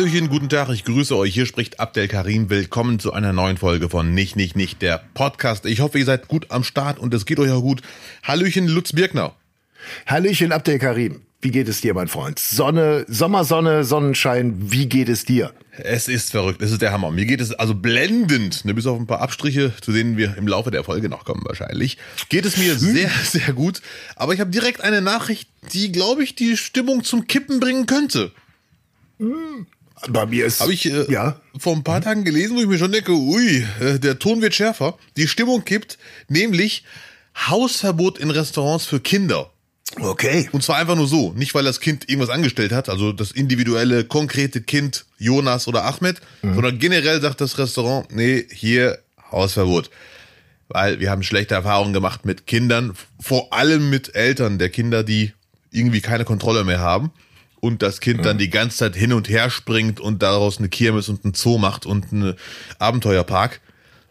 Hallöchen, guten Tag, ich grüße euch. Hier spricht Abdel Karim. Willkommen zu einer neuen Folge von Nicht, Nicht, Nicht, der Podcast. Ich hoffe, ihr seid gut am Start und es geht euch auch gut. Hallöchen, Lutz Birkner. Hallöchen, Abdel Karim. Wie geht es dir, mein Freund? Sonne, Sommersonne, Sonnenschein, wie geht es dir? Es ist verrückt, es ist der Hammer. Mir geht es also blendend, ne, bis auf ein paar Abstriche, zu denen wir im Laufe der Folge noch kommen wahrscheinlich. Geht es mir sehr, sehr gut. Aber ich habe direkt eine Nachricht, die, glaube ich, die Stimmung zum Kippen bringen könnte. Bei mir ist. Habe ich äh, ja. vor ein paar Tagen gelesen, wo ich mir schon denke, ui, äh, der Ton wird schärfer. Die Stimmung kippt, nämlich Hausverbot in Restaurants für Kinder. Okay. Und zwar einfach nur so, nicht weil das Kind irgendwas angestellt hat, also das individuelle, konkrete Kind, Jonas oder Ahmed, sondern generell sagt das Restaurant, nee, hier Hausverbot. Weil wir haben schlechte Erfahrungen gemacht mit Kindern, vor allem mit Eltern der Kinder, die irgendwie keine Kontrolle mehr haben und das Kind dann die ganze Zeit hin und her springt und daraus eine Kirmes und einen Zoo macht und einen Abenteuerpark.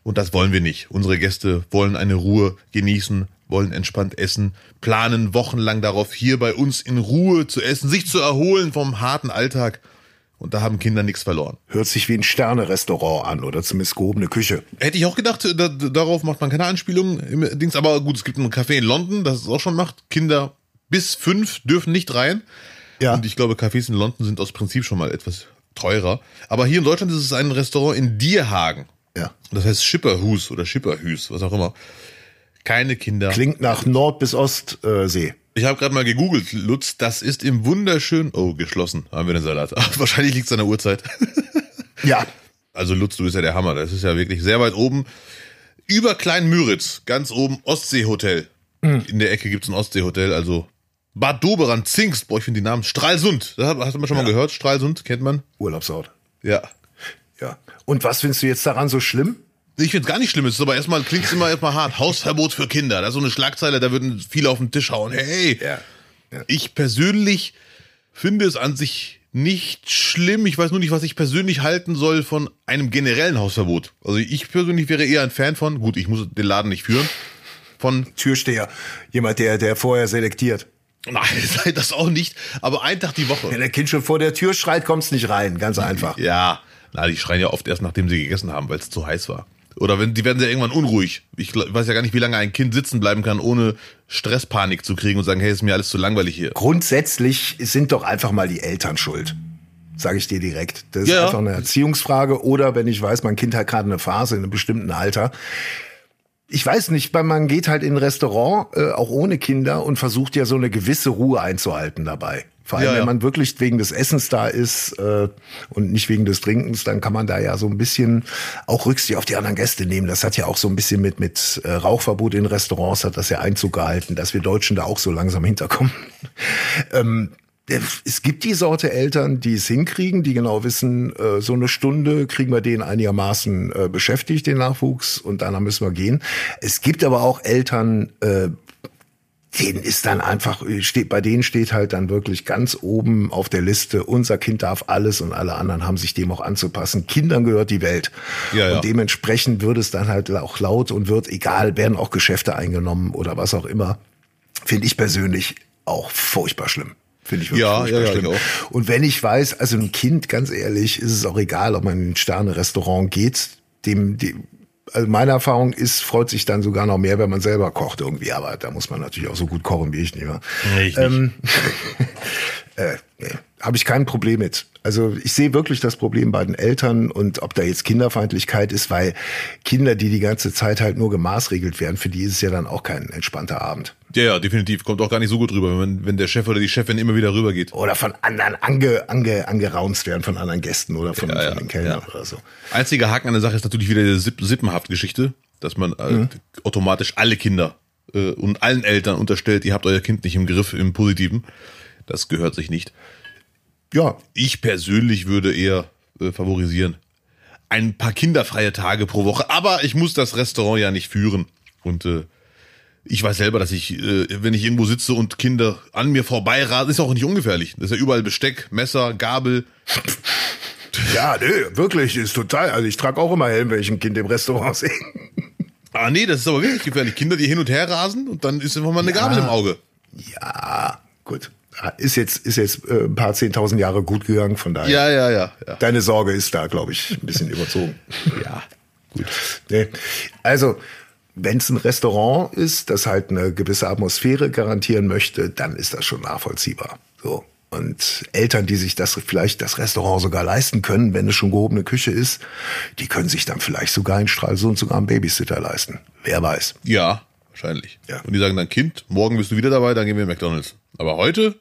Und das wollen wir nicht. Unsere Gäste wollen eine Ruhe genießen, wollen entspannt essen, planen wochenlang darauf, hier bei uns in Ruhe zu essen, sich zu erholen vom harten Alltag. Und da haben Kinder nichts verloren. Hört sich wie ein Sterne-Restaurant an oder zumindest gehobene Küche. Hätte ich auch gedacht, da, darauf macht man keine Anspielung im Dings. Aber gut, es gibt ein Café in London, das es auch schon macht. Kinder bis fünf dürfen nicht rein. Ja. Und ich glaube, Cafés in London sind aus Prinzip schon mal etwas teurer. Aber hier in Deutschland ist es ein Restaurant in Dierhagen. Ja. Das heißt Schipperhus oder Schipperhüs, was auch immer. Keine Kinder. Klingt nach Nord- bis Ostsee. Ich habe gerade mal gegoogelt, Lutz, das ist im wunderschönen, oh, geschlossen, haben wir den Salat. Wahrscheinlich liegt es an der Uhrzeit. Ja. Also Lutz, du bist ja der Hammer, das ist ja wirklich sehr weit oben. Über Klein-Müritz, ganz oben, Ostseehotel. In der Ecke gibt's ein Ostseehotel, also Bad Doberan, Zingst, boah, ich finde die Namen, Stralsund, das hast du mal schon mal gehört, Stralsund, kennt man? Urlaubsort. Ja. Ja. Und was findest du jetzt daran so schlimm? Ich finde es gar nicht schlimm, es ist aber erstmal, klingt immer erstmal hart, Hausverbot für Kinder, das ist so eine Schlagzeile, da würden viele auf den Tisch hauen, hey, Ja. Ich persönlich finde es an sich nicht schlimm. Ich weiß nur nicht, was ich persönlich halten soll von einem generellen Hausverbot. Also ich persönlich wäre eher ein Fan von, gut, ich muss den Laden nicht führen, von, Türsteher. Jemand, der, der vorher selektiert. Nein, das auch nicht, aber ein Tag die Wenn Woche. der Kind schon vor der Tür schreit, kommst nicht rein. Ganz einfach. Ja, na, die schreien ja oft erst, nachdem sie gegessen haben, weil es zu heiß war. Oder wenn, die werden ja irgendwann unruhig. Ich weiß ja gar nicht, wie lange ein Kind sitzen bleiben kann, ohne Stresspanik zu kriegen und sagen, hey, ist mir alles zu langweilig hier. Grundsätzlich sind doch einfach mal die Eltern schuld. Sage ich dir direkt. Das ist Ja. einfach eine Erziehungsfrage. Oder wenn ich weiß, mein Kind hat gerade eine Phase in einem bestimmten Alter. Ich weiß nicht, weil man geht halt in ein Restaurant, äh, auch ohne Kinder, und versucht ja so eine gewisse Ruhe einzuhalten dabei. Vor allem, Ja, ja. wenn man wirklich wegen des Essens da ist äh, und nicht wegen des Trinkens, dann kann man da ja so ein bisschen auch Rücksicht auf die anderen Gäste nehmen. Das hat ja auch so ein bisschen mit mit äh, Rauchverbot in Restaurants hat das ja Einzug gehalten, dass wir Deutschen da auch so langsam hinterkommen. ähm, es gibt die Sorte Eltern, die es hinkriegen, die genau wissen, äh, so eine Stunde kriegen wir den einigermaßen äh, beschäftigt, den Nachwuchs, und danach müssen wir gehen. Es gibt aber auch Eltern, äh, denen ist dann einfach, steht, bei denen steht halt dann wirklich ganz oben auf der Liste, unser Kind darf alles und alle anderen haben sich dem auch anzupassen. Kindern gehört die Welt. Ja, ja. Und dementsprechend wird es dann halt auch laut und wird, egal, werden auch Geschäfte eingenommen oder was auch immer. Finde ich persönlich auch furchtbar schlimm. Finde ich wirklich Ja, ja, ja, schlimm. ich auch. Und wenn ich weiß, also ein Kind, ganz ehrlich, ist es auch egal, ob man in ein Sterne-Restaurant geht, dem, dem also meine Erfahrung ist, freut sich dann sogar noch mehr, wenn man selber kocht irgendwie. Aber da muss man natürlich auch so gut kochen wie ich nicht mehr. Nee, ich nicht. Ähm, äh, nee, habe ich kein Problem mit. Also ich sehe wirklich das Problem bei den Eltern und ob da jetzt Kinderfeindlichkeit ist, weil Kinder, die die ganze Zeit halt nur gemaßregelt werden, für die ist es ja dann auch kein entspannter Abend. Ja, ja, definitiv. Kommt auch gar nicht so gut rüber, wenn, wenn der Chef oder die Chefin immer wieder rübergeht. Oder von anderen ange, ange, angeraunzt werden, von anderen Gästen oder von, Ja, ja, von den Kellnern ja. oder so. Einziger Haken an der Sache ist natürlich wieder die Sipp Sippenhaft-Geschichte, dass man äh, automatisch alle Kinder äh, und allen Eltern unterstellt, ihr habt euer Kind nicht im Griff, im Positiven. Das gehört sich nicht. Ja, Ich persönlich würde eher äh, favorisieren. Ein paar kinderfreie Tage pro Woche, aber ich muss das Restaurant ja nicht führen. Und äh, ich weiß selber, dass ich, äh, wenn ich irgendwo sitze und Kinder an mir vorbeirasen, ist auch nicht ungefährlich. Das ist ja überall Besteck, Messer, Gabel. ja, nö, wirklich, ist total. Also ich trage auch immer Helm, wenn ich ein Kind im Restaurant sehe. Ah nee, das ist aber wirklich gefährlich. Kinder, die hin und her rasen und dann ist einfach mal eine Gabel im Auge. Ja, gut. Ist jetzt, ist jetzt äh, ein paar zehntausend Jahre gut gegangen, von daher. Ja, ja, ja. ja. Deine Sorge ist da, glaube ich, ein bisschen überzogen. ja. Gut. Nee. Also, wenn es ein Restaurant ist, das halt eine gewisse Atmosphäre garantieren möchte, dann ist das schon nachvollziehbar. So. Und Eltern, die sich das vielleicht das Restaurant sogar leisten können, wenn es schon gehobene Küche ist, die können sich dann vielleicht sogar in Stralsund sogar einen Babysitter leisten. Wer weiß. Ja, wahrscheinlich. Ja. Und die sagen dann, Kind, morgen bist du wieder dabei, dann gehen wir in McDonalds. Aber heute,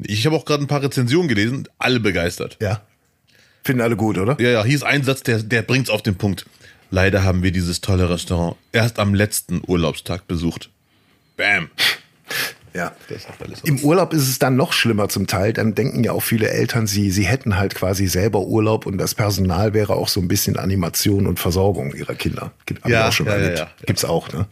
ich habe auch gerade ein paar Rezensionen gelesen, alle begeistert. Ja. Finden alle gut, oder? Ja, ja, hier ist ein Satz, der, der bringt's auf den Punkt. Leider haben wir dieses tolle Restaurant erst am letzten Urlaubstag besucht. Bam. Ja. Im Urlaub ist es dann noch schlimmer zum Teil. Dann denken ja auch viele Eltern, sie, sie hätten halt quasi selber Urlaub und das Personal wäre auch so ein bisschen Animation und Versorgung ihrer Kinder. Gibt Ja, auch schon ja, erlebt. ja, ja. Gibt's auch, ne?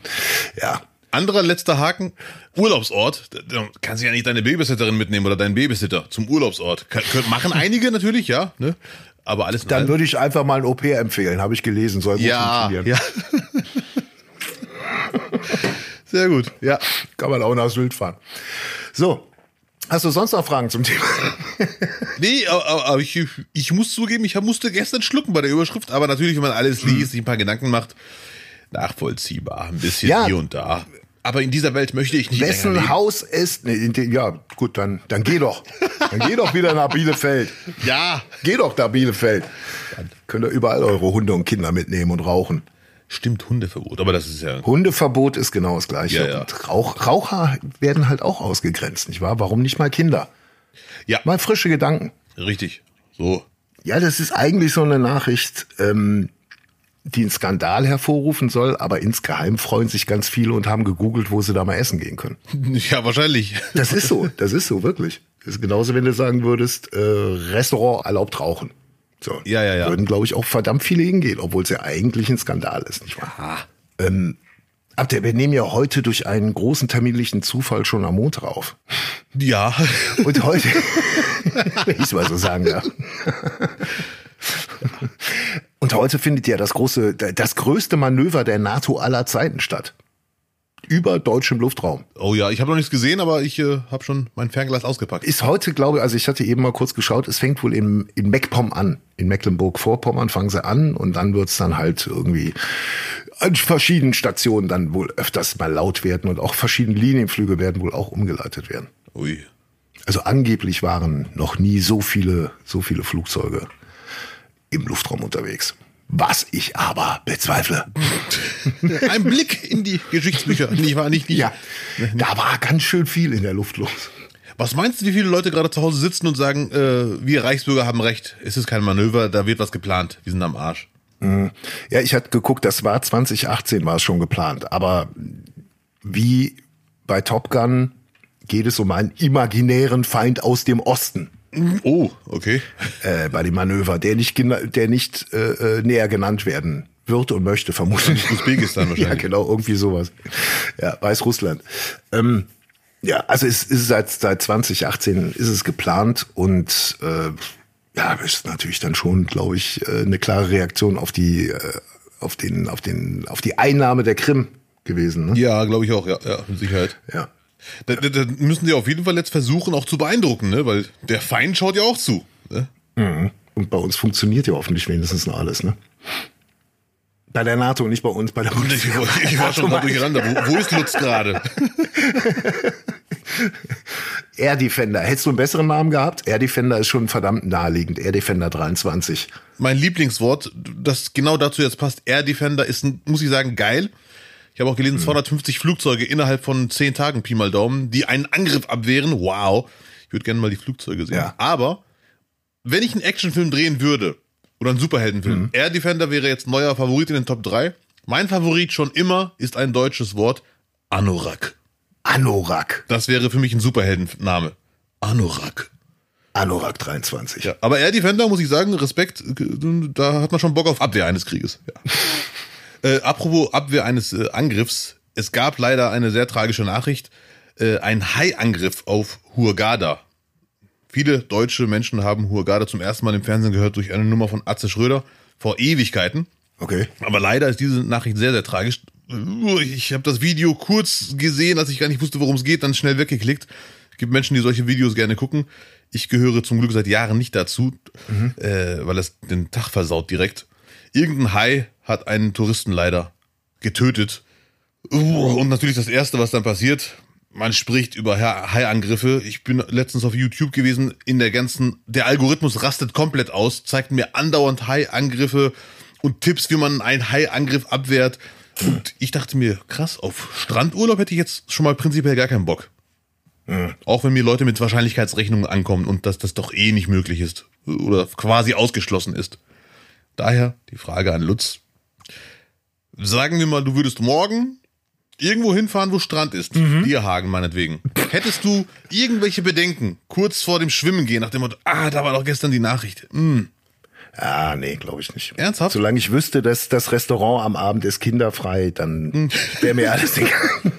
Ja. Anderer letzter Haken, Urlaubsort. Da- kannst du ja nicht deine Babysitterin mitnehmen oder deinen Babysitter zum Urlaubsort. Kann, können, machen einige natürlich, ja, ne? Aber alles Dann würde ich einfach mal ein Au-pair empfehlen, habe ich gelesen, soll ja, funktionieren. ja. Sehr gut, ja. Kann man auch nach Sylt fahren. So. Hast du sonst noch Fragen zum Thema? Nee, aber, aber- aber ich, ich muss zugeben, ich musste gestern schlucken bei der Überschrift, aber natürlich, wenn man alles liest, sich ein paar Gedanken macht, nachvollziehbar, ein bisschen Ja. hier und da. Aber in dieser Welt möchte ich nicht Wessen. Haus ist. Nee, in den, ja, gut, dann, dann geh doch. Dann geh doch wieder nach Bielefeld. Ja, Geh doch nach Bielefeld. Könnt ihr überall eure Hunde und Kinder mitnehmen und rauchen. stimmt, Hundeverbot, aber das ist ja... Hundeverbot ist genau das Gleiche. Ja, ja. Rauch, Raucher werden halt auch ausgegrenzt, nicht wahr? Warum nicht mal Kinder? Ja, Mal frische Gedanken. richtig. So. Ja, das ist eigentlich so eine Nachricht, ähm, die einen Skandal hervorrufen soll, aber insgeheim freuen sich ganz viele und haben gegoogelt, wo sie da mal essen gehen können. Ja, wahrscheinlich. Das ist so, das ist so, wirklich. Das ist genauso, wenn du sagen würdest, äh, Restaurant erlaubt rauchen. So. Ja, ja, ja. Würden, glaube ich, auch verdammt viele hingehen, obwohl es ja eigentlich ein Skandal ist, nicht wahr? Ähm, ab der, wir nehmen ja heute durch einen großen terminlichen Zufall schon am Montag auf. Ja. Und heute, wenn ich mal so sagen darf. Und heute findet ja das große, das größte Manöver der NATO aller Zeiten statt. Über deutschem Luftraum. Oh ja, ich habe noch nichts gesehen, aber ich äh, habe schon mein Fernglas ausgepackt. Ist heute, glaube ich, also ich hatte eben mal kurz geschaut, es fängt wohl in, in MacPom an. In Mecklenburg-Vorpommern fangen sie an und dann wird's dann halt irgendwie an verschiedenen Stationen dann wohl öfters mal laut werden und auch verschiedene Linienflüge werden wohl auch umgeleitet werden. Ui. Also angeblich waren noch nie so viele, so viele Flugzeuge im Luftraum unterwegs. Was ich aber bezweifle. Ein Blick in die Geschichtsbücher. Nicht wahr? Nicht, nicht. Ja, da war ganz schön viel in der Luft los. Was meinst du, wie viele Leute gerade zu Hause sitzen und sagen, äh, wir Reichsbürger haben recht, es ist kein Manöver, da wird was geplant, wir sind am Arsch. Ja, ich hatte geguckt, das war 2018 war es schon geplant. Aber wie bei Top Gun geht es um einen imaginären Feind aus dem Osten Oh, okay. äh, bei dem Manöver, der nicht, der nicht äh, äh, näher genannt werden wird und möchte, vermutlich. Usbekistan wahrscheinlich. Ja, genau, irgendwie sowas. Ja, Weißrussland. Ähm, ja, also es ist seit, seit 2018 ist es geplant und äh, ja, ist natürlich dann schon, glaube ich, äh, eine klare Reaktion auf die, äh, auf den, auf den, auf die Einnahme der Krim gewesen. Ne? Ja, glaube ich auch, ja, ja, mit Sicherheit. Ja. Da, da, da müssen sie auf jeden Fall jetzt versuchen, auch zu beeindrucken, ne? Weil der Feind schaut ja auch zu. Ne? Mhm. Und bei uns funktioniert ja hoffentlich wenigstens noch alles, ne? Bei der NATO, nicht bei uns, bei der Ich, Bundeswehr. war- ich war schon mal durcheinander. Wo, wo ist Lutz gerade? Air Defender. Hättest du einen besseren Namen gehabt? Air Defender ist schon verdammt naheliegend. Air Defender 23. Mein Lieblingswort, das genau dazu jetzt passt, Air Defender, ist, muss ich sagen, geil. Ich habe auch gelesen, 250 Flugzeuge innerhalb von 10 Tagen, Pi mal Daumen, die einen Angriff abwehren. Wow. Ich würde gerne mal die Flugzeuge sehen. Ja. Aber, wenn ich einen Actionfilm drehen würde, oder einen Superheldenfilm, Air Defender wäre jetzt neuer Favorit in den Top 3. Mein Favorit schon immer ist ein deutsches Wort, Anorak. Anorak. Das wäre für mich ein Superheldenname. Anorak. Anorak 23. Ja, aber Air Defender, muss ich sagen, Respekt, da hat man schon Bock auf Abwehr eines Krieges. Ja. äh, apropos Abwehr eines äh, Angriffs, es gab leider eine sehr tragische Nachricht, äh, ein Hai-Angriff auf Hurghada. Viele deutsche Menschen haben Hurghada zum ersten Mal im Fernsehen gehört durch eine Nummer von Atze Schröder vor Ewigkeiten. Okay. Aber leider ist diese Nachricht sehr, sehr tragisch. Ich habe das Video kurz gesehen, als ich gar nicht wusste, worum es geht, dann schnell weggeklickt. gibt Menschen, die solche Videos gerne gucken. Ich gehöre zum Glück seit Jahren nicht dazu, mhm. äh, weil es den Tag versaut direkt. Irgendein Hai hat einen Touristen leider getötet. Und natürlich das Erste, was dann passiert, man spricht über Haiangriffe. Ich bin letztens auf YouTube gewesen, in der ganzen, der Algorithmus rastet komplett aus, zeigt mir andauernd Haiangriffe und Tipps, wie man einen Haiangriff abwehrt. Und ich dachte mir, krass, auf Strandurlaub hätte ich jetzt schon mal prinzipiell gar keinen Bock. Mhm. Auch wenn mir Leute mit Wahrscheinlichkeitsrechnungen ankommen und dass das doch eh nicht möglich ist oder quasi ausgeschlossen ist. Daher die Frage an Lutz. Sagen wir mal, du würdest morgen irgendwo hinfahren, wo Strand ist. Mhm. Dierhagen meinetwegen. Hättest du irgendwelche Bedenken kurz vor dem Schwimmen gehen, nach dem Motto, ah, da war doch gestern die Nachricht. Hm. Ah, nee, glaube ich nicht. Ernsthaft? Solange ich wüsste, dass das Restaurant am Abend ist kinderfrei, dann hm. wäre mir alles egal.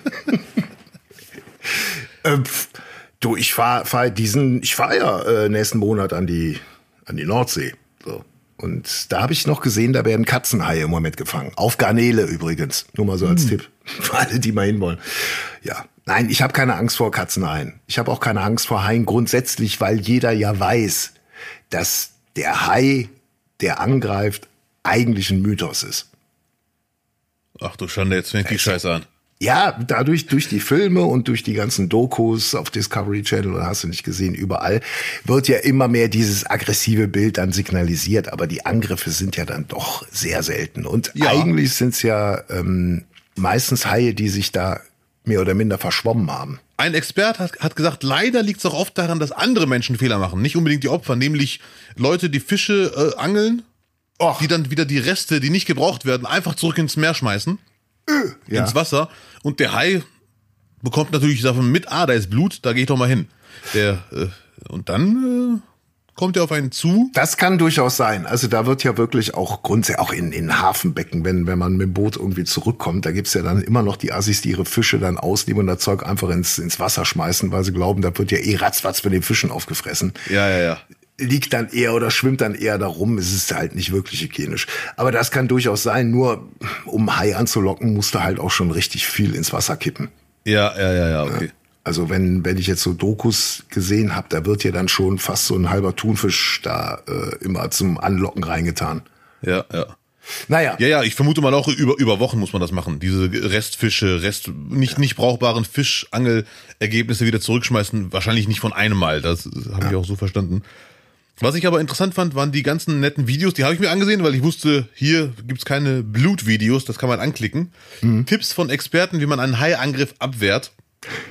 äh, du, ich fahr, fahr diesen, ich fahre ja äh, nächsten Monat an die an die Nordsee. Und da habe ich noch gesehen, da werden Katzenhaie im Moment gefangen. Auf Garnele übrigens. Nur mal so als hm. Tipp. Für alle, die mal hinwollen. Ja. Nein, ich habe keine Angst vor Katzenhaien. Ich habe auch keine Angst vor Haien grundsätzlich, weil jeder ja weiß, dass der Hai der angreift, eigentlich ein Mythos ist. Ach du Schande, jetzt fängt die Scheiße an. Ja, dadurch, durch die Filme und durch die ganzen Dokus auf Discovery Channel, oder hast du nicht gesehen, überall, wird ja immer mehr dieses aggressive Bild dann signalisiert, aber die Angriffe sind ja dann doch sehr selten. Und ja. eigentlich sind es ja ähm, meistens Haie, die sich da mehr oder minder verschwommen haben. Ein Expert hat, hat gesagt, leider liegt es auch oft daran, dass andere Menschen Fehler machen, nicht unbedingt die Opfer, nämlich Leute, die Fische äh, angeln, Och. die dann wieder die Reste, die nicht gebraucht werden, einfach zurück ins Meer schmeißen, äh, ja. ins Wasser. Und der Hai bekommt natürlich davon mit, ah, da ist Blut, da gehe ich doch mal hin. Der äh, und dann äh, kommt er auf einen zu? Das kann durchaus sein. Also da wird ja wirklich auch grundsätzlich, auch in, in Hafenbecken, wenn, wenn man mit dem Boot irgendwie zurückkommt, da gibt's ja dann immer noch die Assis, die ihre Fische dann ausnehmen und das Zeug einfach ins, ins Wasser schmeißen, weil sie glauben, da wird ja eh ratzfatz mit den Fischen aufgefressen. Ja, ja, ja liegt dann eher oder schwimmt dann eher darum. Es ist halt nicht wirklich hygienisch. Aber das kann durchaus sein. Nur um Hai anzulocken, musst du halt auch schon richtig viel ins Wasser kippen. Ja, ja, ja, ja, okay. Also wenn, wenn ich jetzt so Dokus gesehen habe, da wird ja dann schon fast so ein halber Thunfisch da äh, immer zum Anlocken reingetan. Ja, ja. Naja. Ja, ja, ich vermute mal auch über, über Wochen muss man das machen. Diese Restfische, Rest, nicht, nicht brauchbaren Fischangelergebnisse wieder zurückschmeißen. Wahrscheinlich nicht von einem Mal. Das habe ja. ich auch so verstanden. Was ich aber interessant fand, waren die ganzen netten Videos. Die habe ich mir angesehen, weil ich wusste, hier gibt's keine Blutvideos. Das kann man anklicken. Mhm. Tipps von Experten, wie man einen Haiangriff abwehrt.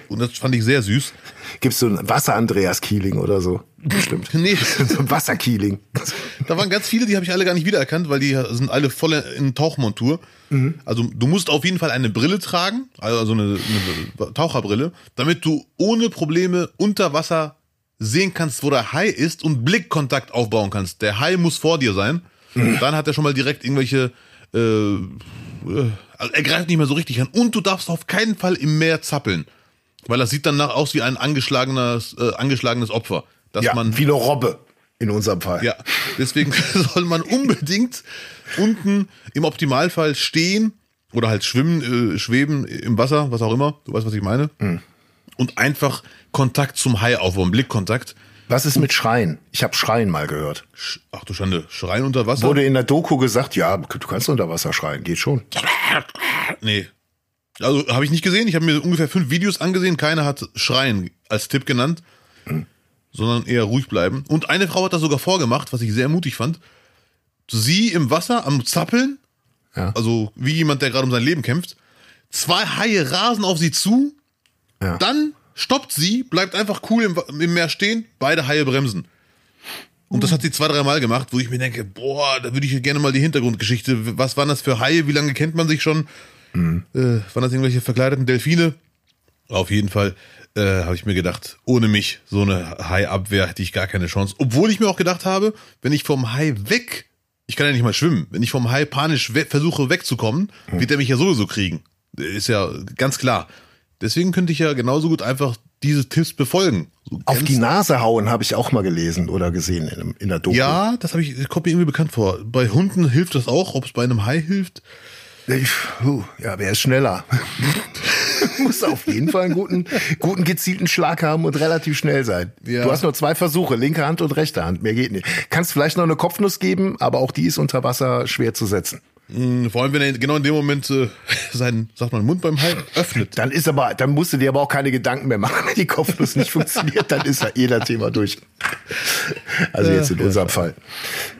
Und das fand ich sehr süß. Gibst du ein Wasser-Andreas-Keeling oder so? Stimmt. nee. so ein Wasser-Keeling. Da waren ganz viele, die habe ich alle gar nicht wiedererkannt, weil die sind alle voll in Tauchmontur. Mhm. Also du musst auf jeden Fall eine Brille tragen, also eine, eine Taucherbrille, damit du ohne Probleme unter Wasser sehen kannst, wo der Hai ist und Blickkontakt aufbauen kannst. Der Hai muss vor dir sein. Mhm. Dann hat er schon mal direkt irgendwelche äh, also er greift nicht mehr so richtig an. Und du darfst auf keinen Fall im Meer zappeln. Weil das sieht danach aus wie ein angeschlagenes, äh, angeschlagenes Opfer. Dass ja, man, wie eine Robbe in unserem Fall. Ja, deswegen soll man unbedingt unten im Optimalfall stehen oder halt schwimmen, äh, schweben im Wasser, was auch immer. Du weißt, was ich meine. Mhm. Und einfach Kontakt zum Hai aufbauen, Blickkontakt. Was ist mit Schreien? Ich habe Schreien mal gehört. Ach du Schande, Schreien unter Wasser? Wurde in der Doku gesagt, ja, du kannst unter Wasser schreien, geht schon. Nee. Also habe ich nicht gesehen. Ich habe mir ungefähr fünf Videos angesehen. Keiner hat Schreien als Tipp genannt, hm. sondern eher ruhig bleiben. Und eine Frau hat das sogar vorgemacht, was ich sehr mutig fand. Sie im Wasser am Zappeln, ja. also wie jemand, der gerade um sein Leben kämpft. Zwei Haie rasen auf sie zu. Ja. Dann stoppt sie, bleibt einfach cool im, im Meer stehen, beide Haie bremsen. Und das hat sie zwei, drei Mal gemacht, wo ich mir denke, boah, da würde ich gerne mal die Hintergrundgeschichte, was waren das für Haie, wie lange kennt man sich schon? Mhm. Äh, waren das irgendwelche verkleideten Delfine? Auf jeden Fall äh, habe ich mir gedacht, ohne mich, so eine Hai-Abwehr hätte ich gar keine Chance. Obwohl ich mir auch gedacht habe, wenn ich vom Hai weg, ich kann ja nicht mal schwimmen, wenn ich vom Hai panisch we versuche wegzukommen, mhm. wird er mich ja sowieso kriegen. Ist ja ganz klar. Deswegen könnte ich ja genauso gut einfach diese Tipps befolgen. So Auf die Nase hauen habe ich auch mal gelesen oder gesehen in, in der Doku. Ja, das habe ich, kommt mir irgendwie bekannt vor. Bei Hunden hilft das auch, ob es bei einem Hai hilft. Uh, ja, wer ist schneller? musst auf jeden Fall einen guten, guten gezielten Schlag haben und relativ schnell sein. Ja. Du hast nur zwei Versuche, linke Hand und rechte Hand. Mehr geht nicht. Kannst vielleicht noch eine Kopfnuss geben, aber auch die ist unter Wasser schwer zu setzen. Hm, Vor allem, wenn er genau in dem Moment äh, seinen, sagt man, Mund beim Hai öffnet. Dann ist aber, dann musst du dir aber auch keine Gedanken mehr machen, wenn die Kopfnuss nicht funktioniert, dann ist ja jeder Thema durch. Also jetzt in unserem Fall.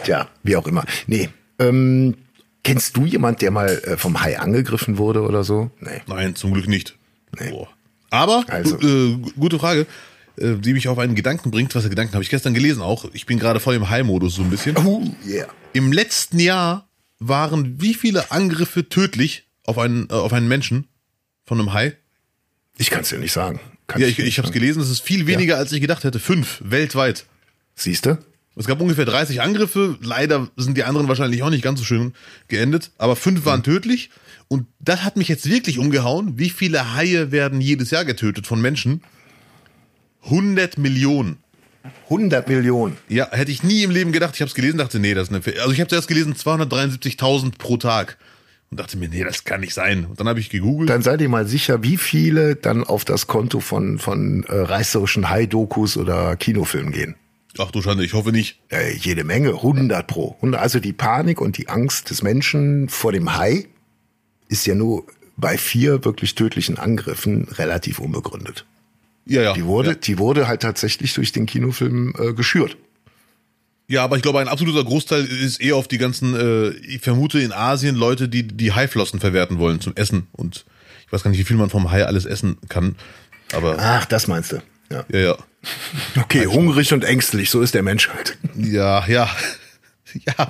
Tja, wie auch immer. Nee. Ähm, kennst du jemand, der mal äh, vom Hai angegriffen wurde oder so? Nee. Nein, zum Glück nicht. Boah. Aber, Also. äh, gute Frage, äh, die mich auf einen Gedanken bringt. Was für Gedanken habe ich gestern gelesen auch. Ich bin gerade voll im Hai-Modus so ein bisschen. Uh, yeah. Im letzten Jahr waren wie viele Angriffe tödlich auf einen, äh, auf einen Menschen von einem Hai? Ich kann es dir nicht sagen. Kann's Ja, ich, ich habe es gelesen, es ist viel weniger, als ich gedacht hätte. Fünf, weltweit. Siehst du? Es gab ungefähr 30 Angriffe. Leider sind die anderen wahrscheinlich auch nicht ganz so schön geendet. Aber fünf waren tödlich. Und das hat mich jetzt wirklich umgehauen. Wie viele Haie werden jedes Jahr getötet von Menschen? 100 Millionen. 100 Millionen. Ja, hätte ich nie im Leben gedacht. Ich habe es gelesen, dachte, nee, das ist eine. Fe- Also ich habe zuerst gelesen 273.000 pro Tag und dachte mir, nee, das kann nicht sein. Und dann habe ich gegoogelt. Dann seid ihr mal sicher, wie viele dann auf das Konto von, von äh, reißerischen Hai-Dokus oder Kinofilmen gehen. Ach du Schande, ich hoffe nicht. Äh, jede Menge, 100 pro. 100, Also die Panik und die Angst des Menschen vor dem Hai ist ja nur bei vier wirklich tödlichen Angriffen relativ unbegründet. Ja, ja. Die wurde, Ja. die wurde halt tatsächlich durch den Kinofilm äh, geschürt. Ja, aber ich glaube, ein absoluter Großteil ist eher auf die ganzen, äh, ich vermute in Asien Leute, die die Haiflossen verwerten wollen zum Essen. Und ich weiß gar nicht, wie viel man vom Hai alles essen kann. Aber Ach, das meinst du. Ja. ja, ja. Okay, hungrig und ängstlich, so ist der Mensch halt. Ja, ja. Ja.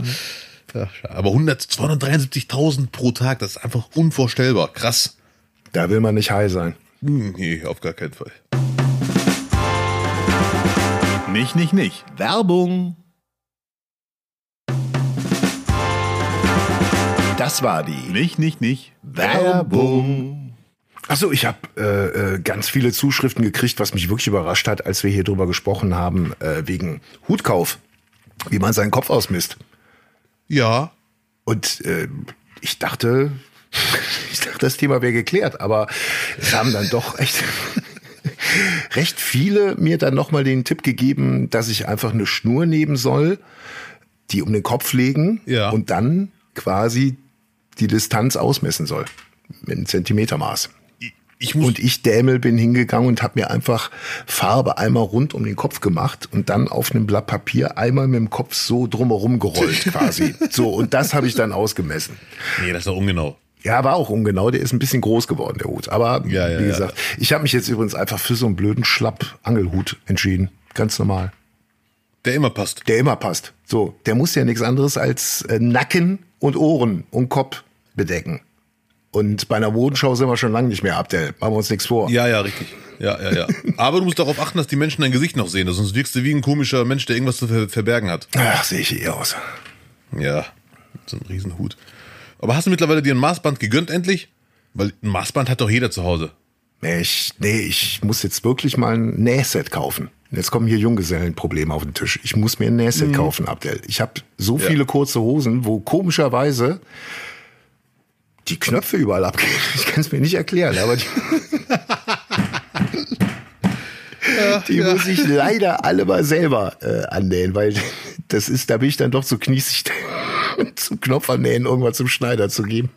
ja aber 100, 273.000 pro Tag, das ist einfach unvorstellbar. Krass. Da will man nicht Hai sein. Hm, Nee, auf gar keinen Fall. Nicht, nicht, nicht. Werbung. Das war die Nicht, nicht, nicht. Werbung. Achso, ich habe äh, äh, ganz viele Zuschriften gekriegt, was mich wirklich überrascht hat, als wir hier drüber gesprochen haben, äh, wegen Hutkauf, wie man seinen Kopf ausmisst. Ja. Und äh, ich dachte, ich dachte, das Thema wäre geklärt, aber es haben dann doch echt recht viele mir dann nochmal den Tipp gegeben, dass ich einfach eine Schnur nehmen soll, die um den Kopf legen Ja. und dann quasi die Distanz ausmessen soll. Mit einem Zentimetermaß. Ich Und ich Dämel bin hingegangen und habe mir einfach Farbe einmal rund um den Kopf gemacht und dann auf einem Blatt Papier einmal mit dem Kopf so drumherum gerollt quasi. So, und das habe ich dann ausgemessen. nee, das ist doch ungenau. Ja, war auch ungenau, der ist ein bisschen groß geworden, der Hut. Aber Ja, ja, wie ja. gesagt, ich habe mich jetzt übrigens einfach für so einen blöden Schlapp-Angelhut entschieden. Ganz normal. Der immer passt. Der immer passt. So, der muss ja nichts anderes als äh, Nacken und Ohren und Kopf bedecken. Und bei einer Modenschau sind wir schon lange nicht mehr Abdel. Machen wir uns nichts vor. Ja, ja, richtig. Ja, ja, ja. Aber du musst darauf achten, dass die Menschen dein Gesicht noch sehen, sonst wirkst du wie ein komischer Mensch, der irgendwas zu ver verbergen hat. Ach, sehe ich eh aus. Ja, so ein Riesenhut. Aber hast du mittlerweile dir ein Maßband gegönnt endlich? Weil ein Maßband hat doch jeder zu Hause. Nee, ich, nee, ich muss jetzt wirklich mal ein Nähset kaufen. Jetzt kommen hier Junggesellenprobleme auf den Tisch. Ich muss mir ein Nähset kaufen, Abdel. Ich habe so viele kurze Hosen, wo komischerweise die Knöpfe überall abgehen. Ich kann es mir nicht erklären, aber die, die muss ich leider alle mal selber äh, annähen, weil das ist, da bin ich dann doch zu kniesig, zum Knopf annähen, irgendwann zum Schneider zu geben.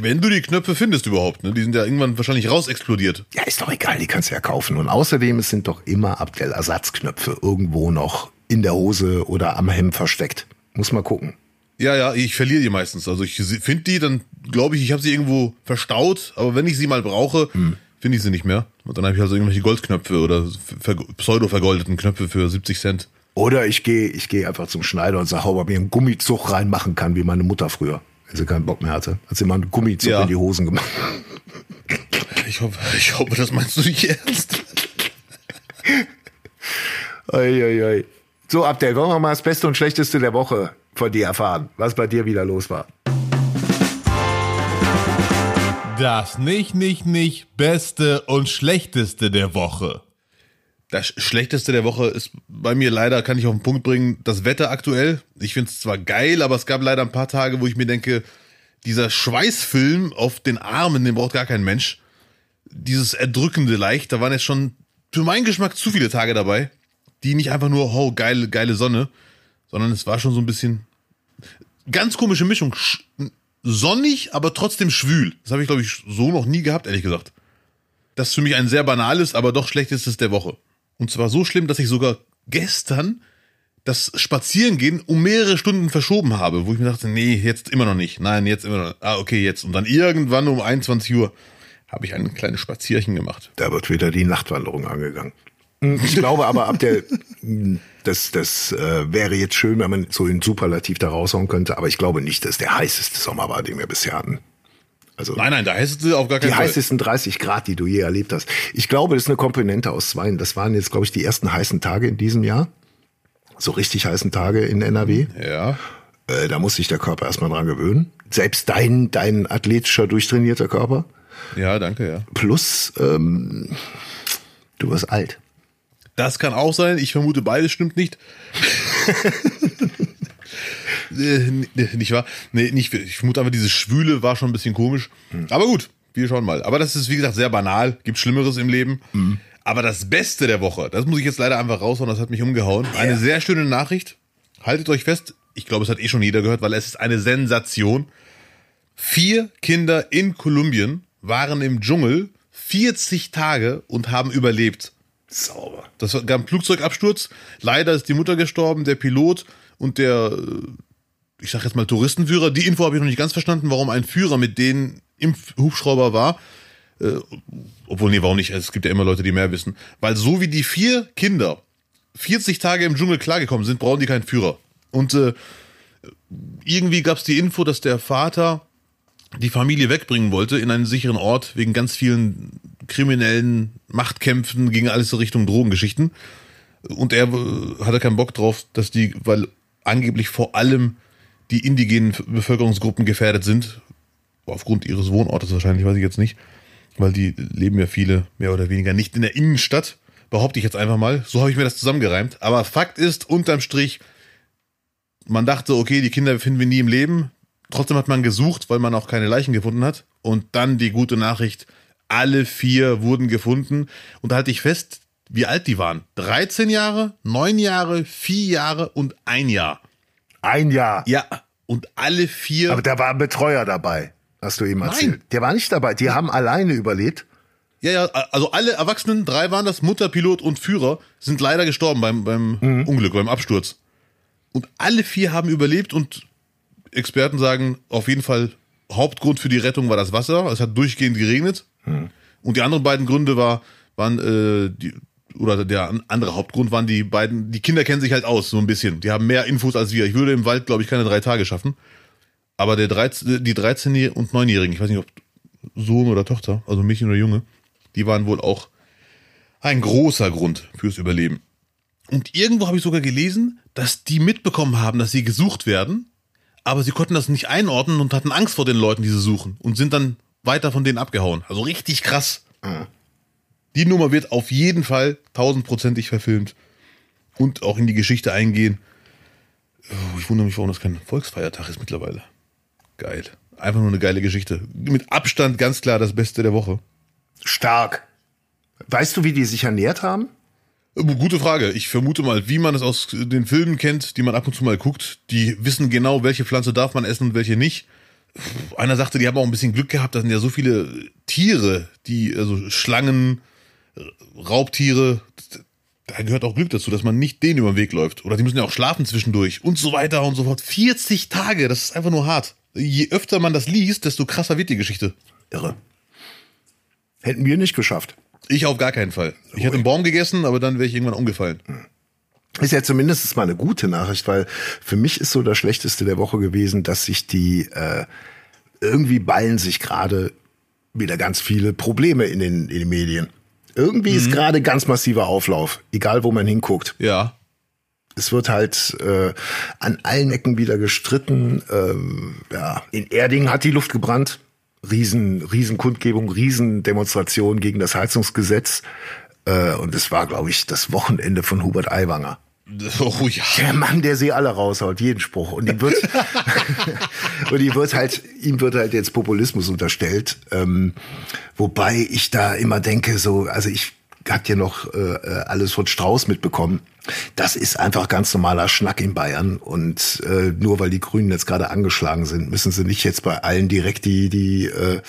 Wenn du die Knöpfe findest überhaupt, ne? Die sind ja irgendwann wahrscheinlich raus explodiert. Ja, ist doch egal, die kannst du ja kaufen. Und außerdem, es sind doch immer Abdel-Ersatzknöpfe irgendwo noch in der Hose oder am Hemd versteckt. Muss mal gucken. Ja, ja, ich verliere die meistens. Also ich finde die, dann glaube ich, ich habe sie irgendwo verstaut, aber wenn ich sie mal brauche, finde ich sie nicht mehr. Und dann habe ich also irgendwelche Goldknöpfe oder ver pseudo-vergoldeten Knöpfe für 70 Cent. Oder ich gehe ich geh einfach zum Schneider und sage, ob er mir einen Gummizug reinmachen kann, wie meine Mutter früher. Wenn sie keinen Bock mehr hatte. Hat sie mal einen Gummizug Ja. in die Hosen gemacht. Ich hoffe, ich hoffe, das meinst du nicht ernst. Oi, oi, oi. So, Abdel, wollen wir mal das Beste und Schlechteste der Woche von dir erfahren, was bei dir wieder los war. Das nicht, nicht, nicht Beste und Schlechteste der Woche. Das Schlechteste der Woche ist bei mir leider, kann ich auf den Punkt bringen, das Wetter aktuell. Ich finde es zwar geil, aber es gab leider ein paar Tage, wo ich mir denke, dieser Schweißfilm auf den Armen, den braucht gar kein Mensch. Dieses erdrückende Leicht, da waren jetzt schon für meinen Geschmack zu viele Tage dabei, die nicht einfach nur, oh, geile, geile Sonne, sondern es war schon so ein bisschen ganz komische Mischung. Sonnig, aber trotzdem schwül. Das habe ich, glaube ich, so noch nie gehabt, ehrlich gesagt. Das ist für mich ein sehr banales, aber doch schlechtestes der Woche. Und zwar so schlimm, dass ich sogar gestern das Spazierengehen um mehrere Stunden verschoben habe, wo ich mir dachte, nee, jetzt immer noch nicht. Nein, jetzt immer noch. Ah, okay, jetzt. Und dann irgendwann um 21 Uhr habe ich ein kleines Spazierchen gemacht. Da wird wieder die Nachtwanderung angegangen. Ich glaube aber ab der, das, das äh, wäre jetzt schön, wenn man so in Superlativ da raushauen könnte, aber ich glaube nicht, dass der heißeste Sommer war, den wir bisher hatten. Also nein, nein, der heißeste auf gar keinen die Fall. heißesten 30 Grad, die du je erlebt hast. Ich glaube, das ist eine Komponente aus zwei. Das waren jetzt, glaube ich, die ersten heißen Tage in diesem Jahr. So richtig heißen Tage in NRW. Ja. Äh, da muss sich der Körper erstmal dran gewöhnen. Selbst dein, dein athletischer, durchtrainierter Körper. Ja, danke, ja. Plus, ähm, du wirst alt. Das kann auch sein. Ich vermute, beides stimmt nicht. äh, nicht wahr? Nee, nicht, ich vermute einfach, dieses Schwüle war schon ein bisschen komisch. Mhm. Aber gut, wir schauen mal. Aber das ist, wie gesagt, sehr banal. Gibt Schlimmeres im Leben. Mhm. Aber das Beste der Woche, das muss ich jetzt leider einfach raushauen, das hat mich umgehauen. Eine sehr schöne Nachricht. Haltet euch fest. Ich glaube, es hat eh schon jeder gehört, weil es ist eine Sensation. Vier Kinder in Kolumbien waren im Dschungel 40 Tage und haben überlebt. Sauber. Das gab einen Flugzeugabsturz. Leider ist die Mutter gestorben, der Pilot und der, ich sag jetzt mal Touristenführer. Die Info habe ich noch nicht ganz verstanden, warum ein Führer mit denen im Hubschrauber war. Äh, obwohl, nee, warum nicht? Es gibt ja immer Leute, die mehr wissen. Weil so wie die vier Kinder 40 Tage im Dschungel klargekommen sind, brauchen die keinen Führer. Und äh, irgendwie gab es die Info, dass der Vater die Familie wegbringen wollte in einen sicheren Ort wegen ganz vielen kriminellen Machtkämpfen, ging alles so Richtung Drogengeschichten. Und er äh, hatte keinen Bock drauf, dass die, weil angeblich vor allem die indigenen Bevölkerungsgruppen gefährdet sind, aufgrund ihres Wohnortes wahrscheinlich, weiß ich jetzt nicht, weil die leben ja viele mehr oder weniger nicht in der Innenstadt, behaupte ich jetzt einfach mal. So habe ich mir das zusammengereimt. Aber Fakt ist, unterm Strich, man dachte, okay, die Kinder finden wir nie im Leben. Trotzdem hat man gesucht, weil man auch keine Leichen gefunden hat. Und dann die gute Nachricht, alle vier wurden gefunden. Und da halte ich fest, wie alt die waren. 13 Jahre, 9 Jahre, 4 Jahre und ein Jahr. Ein Jahr? Ja, und alle vier. Aber da war ein Betreuer dabei, hast du eben erzählt. Nein. Der war nicht dabei. Die haben alleine überlebt. Ja, ja, also alle Erwachsenen, drei waren das, Mutter, Pilot und Führer, sind leider gestorben beim, beim mhm. Unglück, beim Absturz. Und alle vier haben überlebt und Experten sagen, auf jeden Fall Hauptgrund für die Rettung war das Wasser. Es hat durchgehend geregnet. Hm. Und die anderen beiden Gründe war, waren äh, die, oder der andere Hauptgrund waren die beiden, die Kinder kennen sich halt aus, so ein bisschen. Die haben mehr Infos als wir. Ich würde im Wald, glaube ich, keine drei Tage schaffen. Aber der 13, die 13- und 9-Jährigen, ich weiß nicht, ob Sohn oder Tochter, also Mädchen oder Junge, die waren wohl auch ein großer Grund fürs Überleben. Und irgendwo habe ich sogar gelesen, dass die mitbekommen haben, dass sie gesucht werden aber sie konnten das nicht einordnen und hatten Angst vor den Leuten, die sie suchen und sind dann weiter von denen abgehauen. Also richtig krass. Mhm. Die Nummer wird auf jeden Fall tausendprozentig verfilmt und auch in die Geschichte eingehen. Oh, ich wundere mich, warum das kein Volksfeiertag ist mittlerweile. Geil. Einfach nur eine geile Geschichte. Mit Abstand ganz klar das Beste der Woche. Stark. Weißt du, wie die sich ernährt haben? Gute Frage. Ich vermute mal, wie man es aus den Filmen kennt, die man ab und zu mal guckt, die wissen genau, welche Pflanze darf man essen und welche nicht. Einer sagte, die haben auch ein bisschen Glück gehabt, da sind ja so viele Tiere, die, also Schlangen, Raubtiere, da gehört auch Glück dazu, dass man nicht denen über den Weg läuft. Oder die müssen ja auch schlafen zwischendurch und so weiter und so fort. 40 Tage, das ist einfach nur hart. Je öfter man das liest, desto krasser wird die Geschichte. Irre. Hätten wir nicht geschafft. Ich auf gar keinen Fall. Ich hätte einen Baum gegessen, aber dann wäre ich irgendwann umgefallen. Ist ja zumindest mal eine gute Nachricht, weil für mich ist so das Schlechteste der Woche gewesen, dass sich die äh, irgendwie ballen sich gerade wieder ganz viele Probleme in den, in den Medien. Irgendwie mhm. ist gerade ganz massiver Auflauf, egal wo man hinguckt. Ja. Es wird halt äh, an allen Ecken wieder gestritten. Ähm, ja, in Erding hat die Luft gebrannt. Riesen, Riesenkundgebung, Riesendemonstration gegen das Heizungsgesetz. Äh, und es war, glaube ich, das Wochenende von Hubert Aiwanger. Oh ja. Der Mann, der sie alle raushaut, jeden Spruch. Und ihm wird, und ihm wird halt, ihm wird halt jetzt Populismus unterstellt. Ähm, wobei ich da immer denke, so, also ich habt ja noch äh, alles von Strauß mitbekommen. Das ist einfach ganz normaler Schnack in Bayern. Und äh, nur weil die Grünen jetzt gerade angeschlagen sind, müssen sie nicht jetzt bei allen direkt die, die, äh,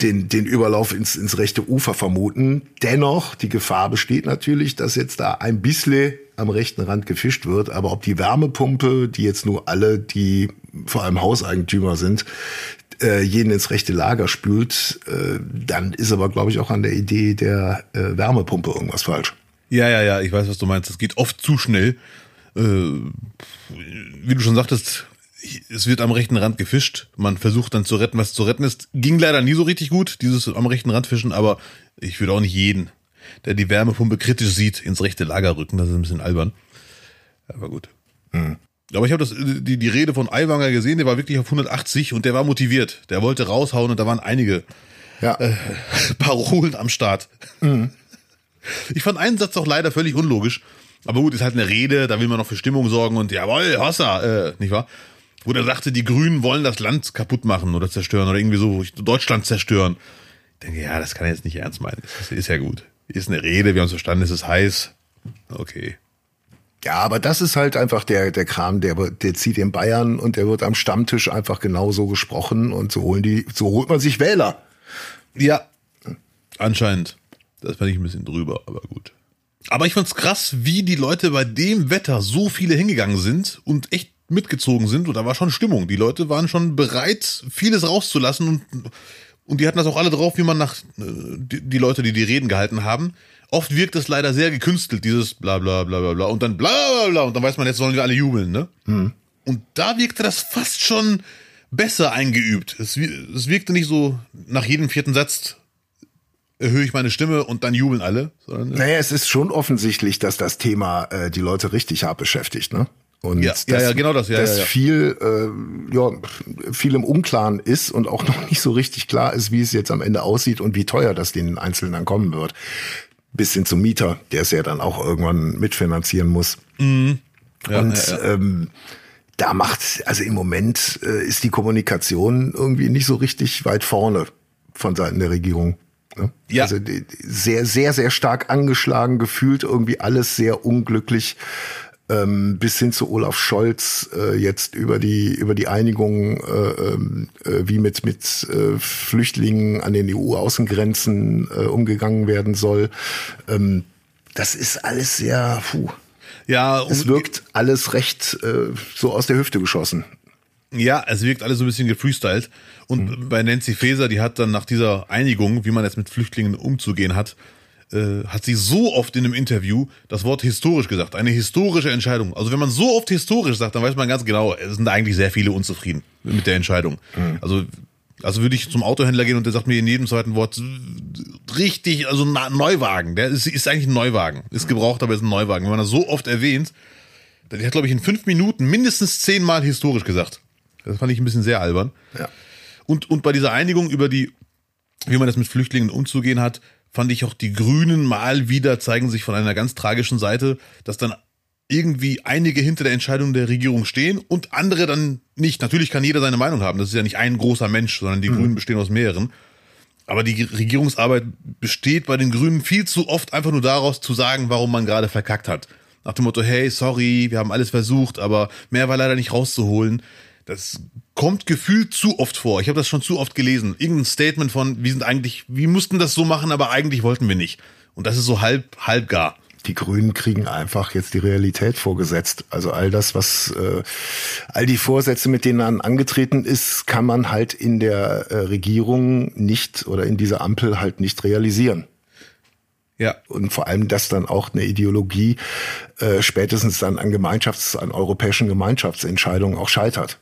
den, den Überlauf ins, ins rechte Ufer vermuten. Dennoch, die Gefahr besteht natürlich, dass jetzt da ein bisschen am rechten Rand gefischt wird. Aber ob die Wärmepumpe, die jetzt nur alle, die vor allem Hauseigentümer sind, äh, jeden ins rechte Lager spült, äh, dann ist aber, glaube ich, auch an der Idee der äh, Wärmepumpe irgendwas falsch. Ja, ja, ja, ich weiß, was du meinst. Es geht oft zu schnell. Äh, wie du schon sagtest, es wird am rechten Rand gefischt. Man versucht dann zu retten, was zu retten ist. Ging leider nie so richtig gut, dieses am rechten Rand fischen, aber ich würde auch nicht jeden, der die Wärmepumpe kritisch sieht, ins rechte Lager rücken. Das ist ein bisschen albern. Aber gut. Hm. Aber ich habe das die, die Rede von Aiwanger gesehen, der war wirklich auf 180 und der war motiviert. Der wollte raushauen und da waren einige ja. äh, Parolen am Start. Mhm. Ich fand einen Satz auch leider völlig unlogisch. Aber gut, ist halt eine Rede, da will man noch für Stimmung sorgen und jawohl, Hossa, äh, nicht wahr? Wo der sagte, die Grünen wollen das Land kaputt machen oder zerstören oder irgendwie so Deutschland zerstören. Ich denke, ja, das kann er jetzt nicht ernst meinen. Das ist ja gut. Ist eine Rede, wir haben es verstanden, es ist heiß. Okay. Ja, aber das ist halt einfach der, der Kram, der, der zieht in Bayern und der wird am Stammtisch einfach genauso gesprochen und so holen die, so holt man sich Wähler. Ja, anscheinend. Das fand ich ein bisschen drüber, aber gut. Aber ich fand's krass, wie die Leute bei dem Wetter so viele hingegangen sind und echt mitgezogen sind und da war schon Stimmung. Die Leute waren schon bereit, vieles rauszulassen und, und die hatten das auch alle drauf, wie man nach, äh, die, die Leute, die die Reden gehalten haben, Oft wirkt es leider sehr gekünstelt, dieses bla bla bla bla bla und dann bla bla bla und dann weiß man, jetzt sollen wir alle jubeln, ne? Mhm. Und da wirkte das fast schon besser eingeübt. Es, es wirkte nicht so nach jedem vierten Satz erhöhe ich meine Stimme und dann jubeln alle. Sondern, naja, es ist schon offensichtlich, dass das Thema äh, die Leute richtig hart beschäftigt, ne? Und ja, das, ja, ja, genau das, ja, dass ja, ja. viel, äh, ja, viel im Unklaren ist und auch noch nicht so richtig klar ist, wie es jetzt am Ende aussieht und wie teuer das den Einzelnen dann kommen wird bis hin zum Mieter, der es ja dann auch irgendwann mitfinanzieren muss. Mhm. Ja, und ja, ja. Ähm, da macht, also im Moment äh, ist die Kommunikation irgendwie nicht so richtig weit vorne von Seiten der Regierung. Ne? Ja. Also sehr, sehr, sehr stark angeschlagen, gefühlt irgendwie alles sehr unglücklich ähm, bis hin zu Olaf Scholz äh, jetzt über die über die Einigung, äh, ähm, äh, wie mit mit äh, Flüchtlingen an den EU-Außengrenzen äh, umgegangen werden soll. Ähm, das ist alles sehr, puh. Ja, es wirkt alles recht äh, so aus der Hüfte geschossen. Ja, es wirkt alles so ein bisschen gefreestylt. Und mhm. bei Nancy Faeser, die hat dann nach dieser Einigung, wie man jetzt mit Flüchtlingen umzugehen hat, äh, hat sie so oft in einem Interview das Wort historisch gesagt. Eine historische Entscheidung. Also wenn man so oft historisch sagt, dann weiß man ganz genau, es sind eigentlich sehr viele unzufrieden mit der Entscheidung. Mhm. Also also würde ich zum Autohändler gehen und der sagt mir in jedem zweiten Wort richtig, also Neuwagen. Der ist, ist eigentlich ein Neuwagen. Ist gebraucht, aber ist ein Neuwagen. Wenn man das so oft erwähnt, der hat, glaube ich, in fünf Minuten mindestens zehnmal historisch gesagt. Das fand ich ein bisschen sehr albern. Ja. Und, und bei dieser Einigung über die, wie man das mit Flüchtlingen umzugehen hat, fand ich auch die Grünen mal wieder zeigen sich von einer ganz tragischen Seite, dass dann irgendwie einige hinter der Entscheidung der Regierung stehen und andere dann nicht. Natürlich kann jeder seine Meinung haben. Das ist ja nicht ein großer Mensch, sondern die mhm. Grünen bestehen aus mehreren. Aber die Regierungsarbeit besteht bei den Grünen viel zu oft einfach nur daraus zu sagen, warum man gerade verkackt hat. Nach dem Motto, hey, sorry, wir haben alles versucht, aber mehr war leider nicht rauszuholen. Das kommt gefühlt zu oft vor. Ich habe das schon zu oft gelesen. Irgendein Statement von, wir sind eigentlich, wir mussten das so machen, aber eigentlich wollten wir nicht. Und das ist so halb, halb gar. Die Grünen kriegen einfach jetzt die Realität vorgesetzt. Also all das, was äh, all die Vorsätze, mit denen man angetreten ist, kann man halt in der äh, Regierung nicht oder in dieser Ampel halt nicht realisieren. Ja. Und vor allem, dass dann auch eine Ideologie äh, spätestens dann an Gemeinschafts-, an europäischen Gemeinschaftsentscheidungen auch scheitert.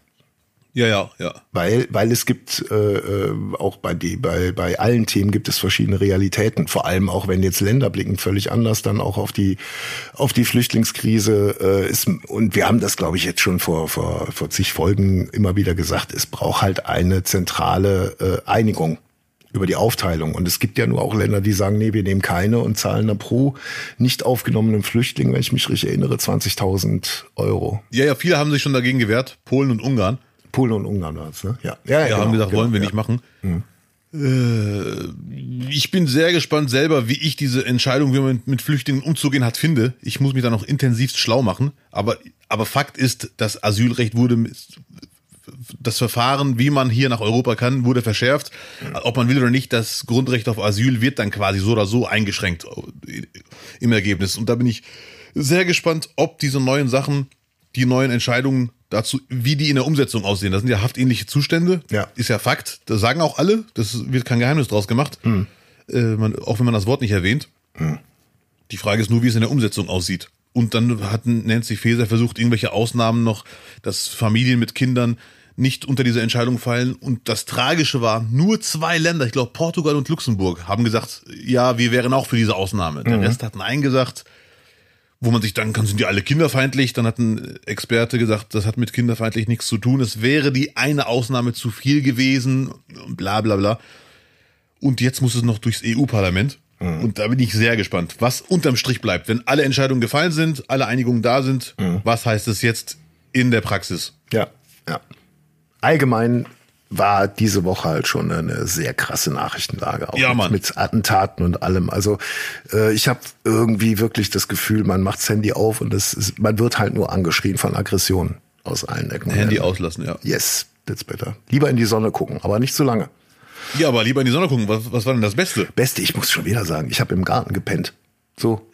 Ja, ja, ja. Weil, weil es gibt äh, äh, auch bei die, bei, bei allen Themen gibt es verschiedene Realitäten. Vor allem auch wenn jetzt Länder blicken völlig anders dann auch auf die auf die Flüchtlingskrise äh, ist und wir haben das glaube ich jetzt schon vor vor vor zig Folgen immer wieder gesagt. Es braucht halt eine zentrale äh, Einigung über die Aufteilung. Und es gibt ja nur auch Länder, die sagen, nee, wir nehmen keine und zahlen dann pro nicht aufgenommenen Flüchtling, wenn ich mich richtig erinnere, 20.000 Euro. Ja, ja, viele haben sich schon dagegen gewehrt, Polen und Ungarn. Polen und Ungarn war es, ne? Ja, ja, ja Ja, haben genau, gesagt, genau, wollen wir ja. nicht machen. Äh, ich bin sehr gespannt selber, wie ich diese Entscheidung, wie man mit, mit Flüchtlingen umzugehen hat, finde. Ich muss mich da noch intensivst schlau machen. Aber, aber Fakt ist, das Asylrecht wurde, das Verfahren, wie man hier nach Europa kann, wurde verschärft. Ob man will oder nicht, das Grundrecht auf Asyl wird dann quasi so oder so eingeschränkt im Ergebnis. Und da bin ich sehr gespannt, ob diese neuen Sachen, die neuen Entscheidungen dazu, wie die in der Umsetzung aussehen. Das sind ja haftähnliche Zustände. Ja. Ist ja Fakt. Das sagen auch alle. Das wird kein Geheimnis draus gemacht. Äh, man, auch wenn man das Wort nicht erwähnt. Die Frage ist nur, wie es in der Umsetzung aussieht. Und dann hat Nancy Faeser versucht, irgendwelche Ausnahmen noch, dass Familien mit Kindern nicht unter diese Entscheidung fallen. Und das Tragische war, nur zwei Länder, ich glaube Portugal und Luxemburg, haben gesagt, ja, wir wären auch für diese Ausnahme. Der Rest hat Nein gesagt, wo man sich dann kann, sind die alle kinderfeindlich? Dann hat ein Experte gesagt, das hat mit kinderfeindlich nichts zu tun. Es wäre die eine Ausnahme zu viel gewesen, bla bla bla. Und jetzt muss es noch durchs EU-Parlament. Und da bin ich sehr gespannt, was unterm Strich bleibt. Wenn alle Entscheidungen gefallen sind, alle Einigungen da sind, was heißt es jetzt in der Praxis? Ja, ja. Allgemein war diese Woche halt schon eine sehr krasse Nachrichtenlage, auch Ja, mit, mit Attentaten und allem. Also äh, ich habe irgendwie wirklich das Gefühl, man macht das Handy auf und das ist, man wird halt nur angeschrien von Aggressionen aus allen Ecken. Handy auslassen, ja. Yes, that's better. Lieber in die Sonne gucken, aber nicht zu lange. Ja, aber lieber in die Sonne gucken. Was, was war denn das Beste? Beste, ich muss schon wieder sagen, ich habe im Garten gepennt. So.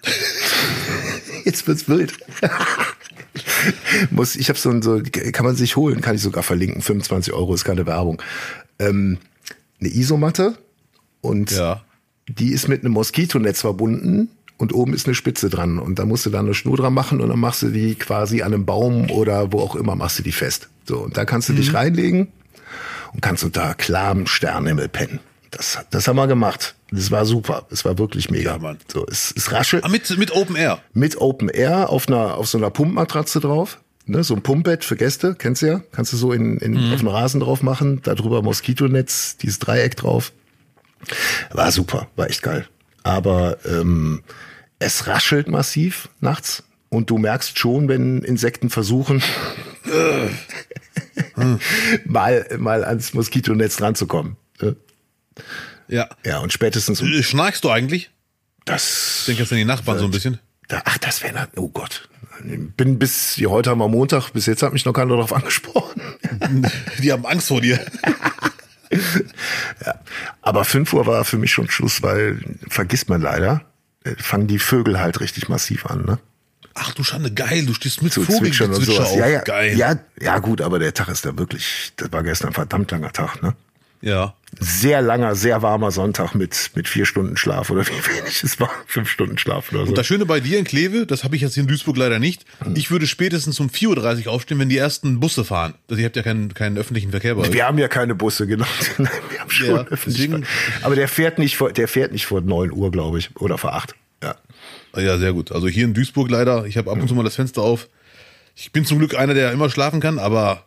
Jetzt wird's wild. muss, ich habe so ein, so, kann man sich holen, kann ich sogar verlinken. 25 Euro ist keine Werbung. Ähm, eine Isomatte und Ja. die ist mit einem Moskitonetz verbunden und oben ist eine Spitze dran. Und da musst du dann eine Schnur dran machen und dann machst du die quasi an einem Baum oder wo auch immer machst du die fest. So, und da kannst du dich reinlegen und kannst unter klarem Sternenhimmel pennen. Das, das haben wir gemacht. Das war super. Es war wirklich mega. Ja, Mann. So, es, es raschelt Ah, mit, mit Open Air. mit Open Air auf einer, auf so einer Pumpmatratze drauf. Ne, so ein Pumpbett für Gäste, kennst du ja. Kannst du so in, in, auf den Rasen drauf machen. Da drüber Moskitonetz, dieses Dreieck drauf. War super, war echt geil. Aber ähm, es raschelt massiv nachts. Und du merkst schon, wenn Insekten versuchen, mal, mal ans Moskitonetz ranzukommen. Ja. Ja, und spätestens um Äh, Schnarchst du eigentlich? das. Ich denke jetzt an die Nachbarn so ein bisschen. Da, ach, das wäre, oh Gott. Bin bis, ja, heute haben wir Montag, bis jetzt hat mich noch keiner darauf angesprochen. Die haben Angst vor dir. Aber 5 Uhr war für mich schon Schluss, weil, vergisst man leider, äh, fangen die Vögel halt richtig massiv an, ne? Ach du Schande, geil, du stehst mit und Vogelgezwitscher auf. Ja, ja, Geil. ja, ja, gut, aber der Tag ist da wirklich, das war gestern ein verdammt langer Tag, ne? Ja. Sehr langer, sehr warmer Sonntag mit, mit vier Stunden Schlaf oder wie wenig es war. Fünf Stunden Schlaf oder so. Und das Schöne bei dir in Kleve, das habe ich jetzt hier in Duisburg leider nicht. Ich würde spätestens um 4.30 Uhr aufstehen, wenn die ersten Busse fahren. Also ihr habt ja keinen, keinen öffentlichen Verkehr bei euch. Wir haben ja keine Busse, genau. Nein, wir haben schon Ja, deswegen- Aber der fährt nicht vor, der fährt nicht vor neun Uhr, glaube ich, oder vor acht. Ja. Ja, sehr gut. Also hier in Duisburg leider, ich habe ab und zu mal das Fenster auf. Ich bin zum Glück einer, der immer schlafen kann, aber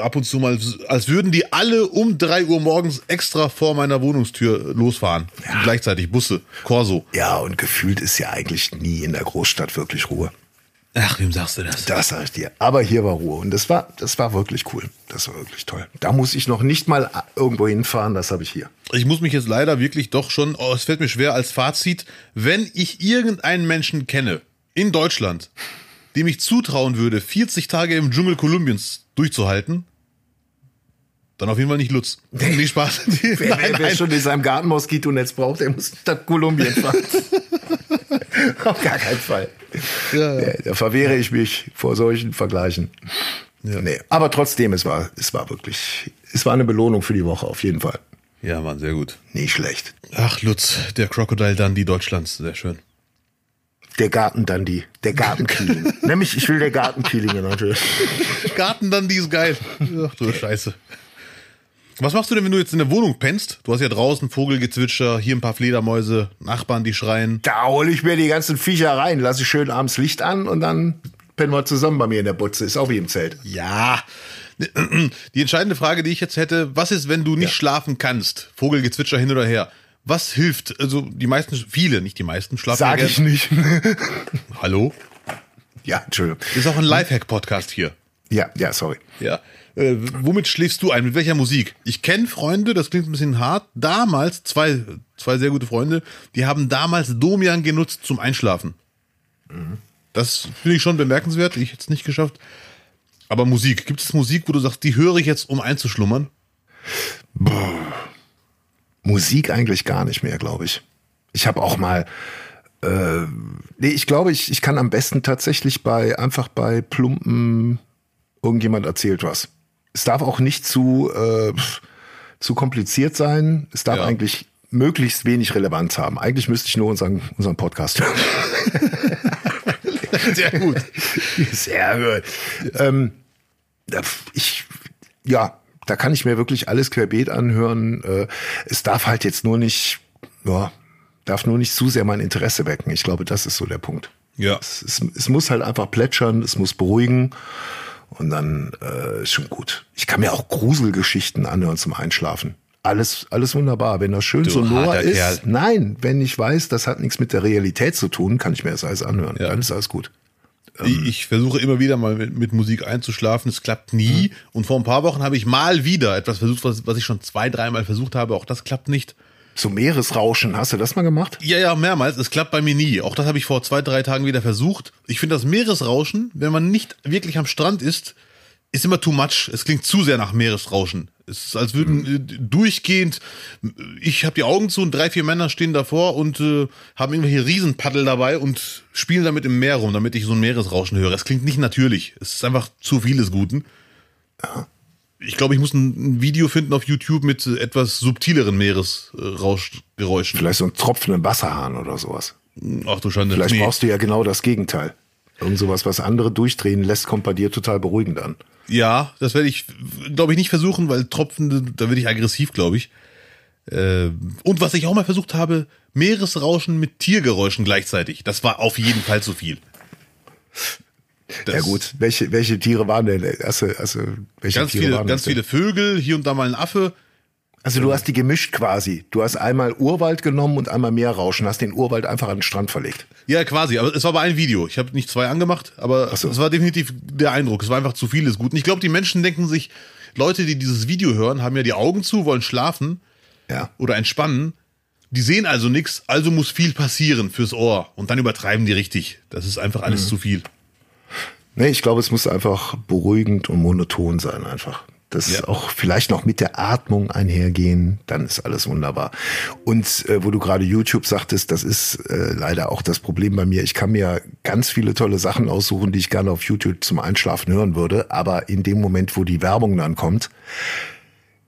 ab und zu mal, als würden die alle um 3 Uhr morgens extra vor meiner Wohnungstür losfahren. Gleichzeitig Busse, Corso. Ja, und gefühlt ist ja eigentlich nie in der Großstadt wirklich Ruhe. Ach, wem sagst du das? Das sag ich dir. Aber hier war Ruhe und das war, das war wirklich cool. Das war wirklich toll. Da muss ich noch nicht mal irgendwo hinfahren, das habe ich hier. Ich muss mich jetzt leider wirklich doch schon, oh, es fällt mir schwer als Fazit, wenn ich irgendeinen Menschen kenne in Deutschland, dem ich zutrauen würde, 40 Tage im Dschungel Kolumbiens durchzuhalten, dann auf jeden Fall nicht Lutz. Nee, Spaß. Wer, Nein, wer, wer schon in seinem Garten Moskitonetz braucht, der muss nach Kolumbien fahren. Auf gar keinen Fall. Ja, ja. Nee, Da verwehre ich mich vor solchen Vergleichen. Nee, aber trotzdem, es war, es war wirklich, es war eine Belohnung für die Woche, auf jeden Fall. ja, Mann, sehr gut. Nicht schlecht. Ach, Lutz, der Crocodile Dundee Deutschlands, sehr schön. Der Garten Dandy, der Gartenkieling. Nämlich, ich will der Gartenkieling natürlich. Garten Dundee ist geil. Ach du Scheiße. Was machst du denn, wenn du jetzt in der Wohnung pennst? Du hast ja draußen Vogelgezwitscher, hier ein paar Fledermäuse, Nachbarn, die schreien. Da hole ich mir die ganzen Viecher rein, lasse ich schön abends Licht an und dann pennen wir zusammen bei mir in der Butze. Ist auch wie im Zelt. Ja, Die entscheidende Frage, die ich jetzt hätte, was ist, wenn du nicht schlafen kannst? Vogelgezwitscher hin oder her. Was hilft? Also die meisten, viele, nicht die meisten, schlafen Sag ja ich nicht. Hallo? ja, Entschuldigung. Ist auch ein Lifehack-Podcast hier. Ja, ja, sorry. Ja. Äh, womit schläfst du ein? Mit welcher Musik? Ich kenne Freunde, das klingt ein bisschen hart. Damals, zwei, zwei sehr gute Freunde, die haben damals Domian genutzt zum Einschlafen. Das finde ich schon bemerkenswert. Ich hätte es nicht geschafft. Aber Musik, gibt es Musik, wo du sagst, die höre ich jetzt, um einzuschlummern? Musik eigentlich gar nicht mehr, glaube ich. Ich habe auch mal, äh, nee, ich glaube, ich, ich kann am besten tatsächlich bei einfach bei plumpen irgendjemand erzählt was. Es darf auch nicht zu äh, zu kompliziert sein. Es darf Ja. eigentlich möglichst wenig Relevanz haben. Eigentlich müsste ich nur unseren unseren Podcast hören. Sehr gut. Sehr gut. Ähm, ich, ja, da kann ich mir wirklich alles querbeet anhören. Äh, Es darf halt jetzt nur nicht, ja, darf nur nicht zu sehr mein Interesse wecken. Ich glaube, das ist so der Punkt. Ja. Es, es, es muss halt einfach plätschern, es muss beruhigen und dann äh, ist schon gut. Ich kann mir auch Gruselgeschichten anhören zum Einschlafen. Alles, alles wunderbar. Wenn das schön Du sonor ist, Kerl. nein, wenn ich weiß, das hat nichts mit der Realität zu tun, kann ich mir das alles anhören. Ja. Dann ist alles gut. Ich, ich versuche immer wieder mal mit, mit Musik einzuschlafen. Es klappt nie. Und vor ein paar Wochen habe ich mal wieder etwas versucht, was, was ich schon zwei, dreimal versucht habe. Auch das klappt nicht. So Meeresrauschen, hast du das mal gemacht? Ja, ja, mehrmals. Es klappt bei mir nie. Auch das habe ich vor zwei, drei Tagen wieder versucht. Ich finde das Meeresrauschen, wenn man nicht wirklich am Strand ist, ist immer too much. Es klingt zu sehr nach Meeresrauschen. Es ist, als würden äh, durchgehend, ich habe die Augen zu und drei, vier Männer stehen davor und äh, haben irgendwelche Riesenpaddel dabei und spielen damit im Meer rum, damit ich so ein Meeresrauschen höre. Es klingt nicht natürlich. Es ist einfach zu viel des Guten. Ich glaube, ich muss ein, ein Video finden auf YouTube mit äh, etwas subtileren Meeresrauschgeräuschen. Vielleicht so ein tropfenden Wasserhahn oder sowas. Ach du Schande. Vielleicht Nee. brauchst du ja genau das Gegenteil. Irgend sowas, was andere durchdrehen lässt, kommt bei dir total beruhigend an. Ja, das werde ich, glaube ich, nicht versuchen, weil Tropfen, da werde ich aggressiv, glaube ich. Äh, Und was ich auch mal versucht habe, Meeresrauschen mit Tiergeräuschen gleichzeitig. Das war auf jeden Fall zu viel. Das ja gut, welche, welche Tiere waren denn? Also, also, welche Ganz Tiere viele, waren ganz viele Vögel, hier und da mal ein Affe. Also du hast die gemischt quasi. Du hast einmal Urwald genommen und einmal Meerrauschen, hast den Urwald einfach an den Strand verlegt. Ja, quasi, aber es war aber ein Video. Ich habe nicht zwei angemacht, aber so. es war definitiv der Eindruck. Es war einfach zu viel des Guten. Ich glaube, die Menschen denken sich, Leute, die dieses Video hören, haben ja die Augen zu, wollen schlafen Ja. oder entspannen. Die sehen also nichts, also muss viel passieren fürs Ohr. Und dann übertreiben die richtig. Das ist einfach Mhm. alles zu viel. Nee, ich glaube, es muss einfach beruhigend und monoton sein einfach. Das Ja. auch vielleicht noch mit der Atmung einhergehen, dann ist alles wunderbar. Und äh, wo du gerade YouTube sagtest, das ist äh, leider auch das Problem bei mir. Ich kann mir ganz viele tolle Sachen aussuchen, die ich gerne auf YouTube zum Einschlafen hören würde, aber in dem Moment, wo die Werbung dann kommt,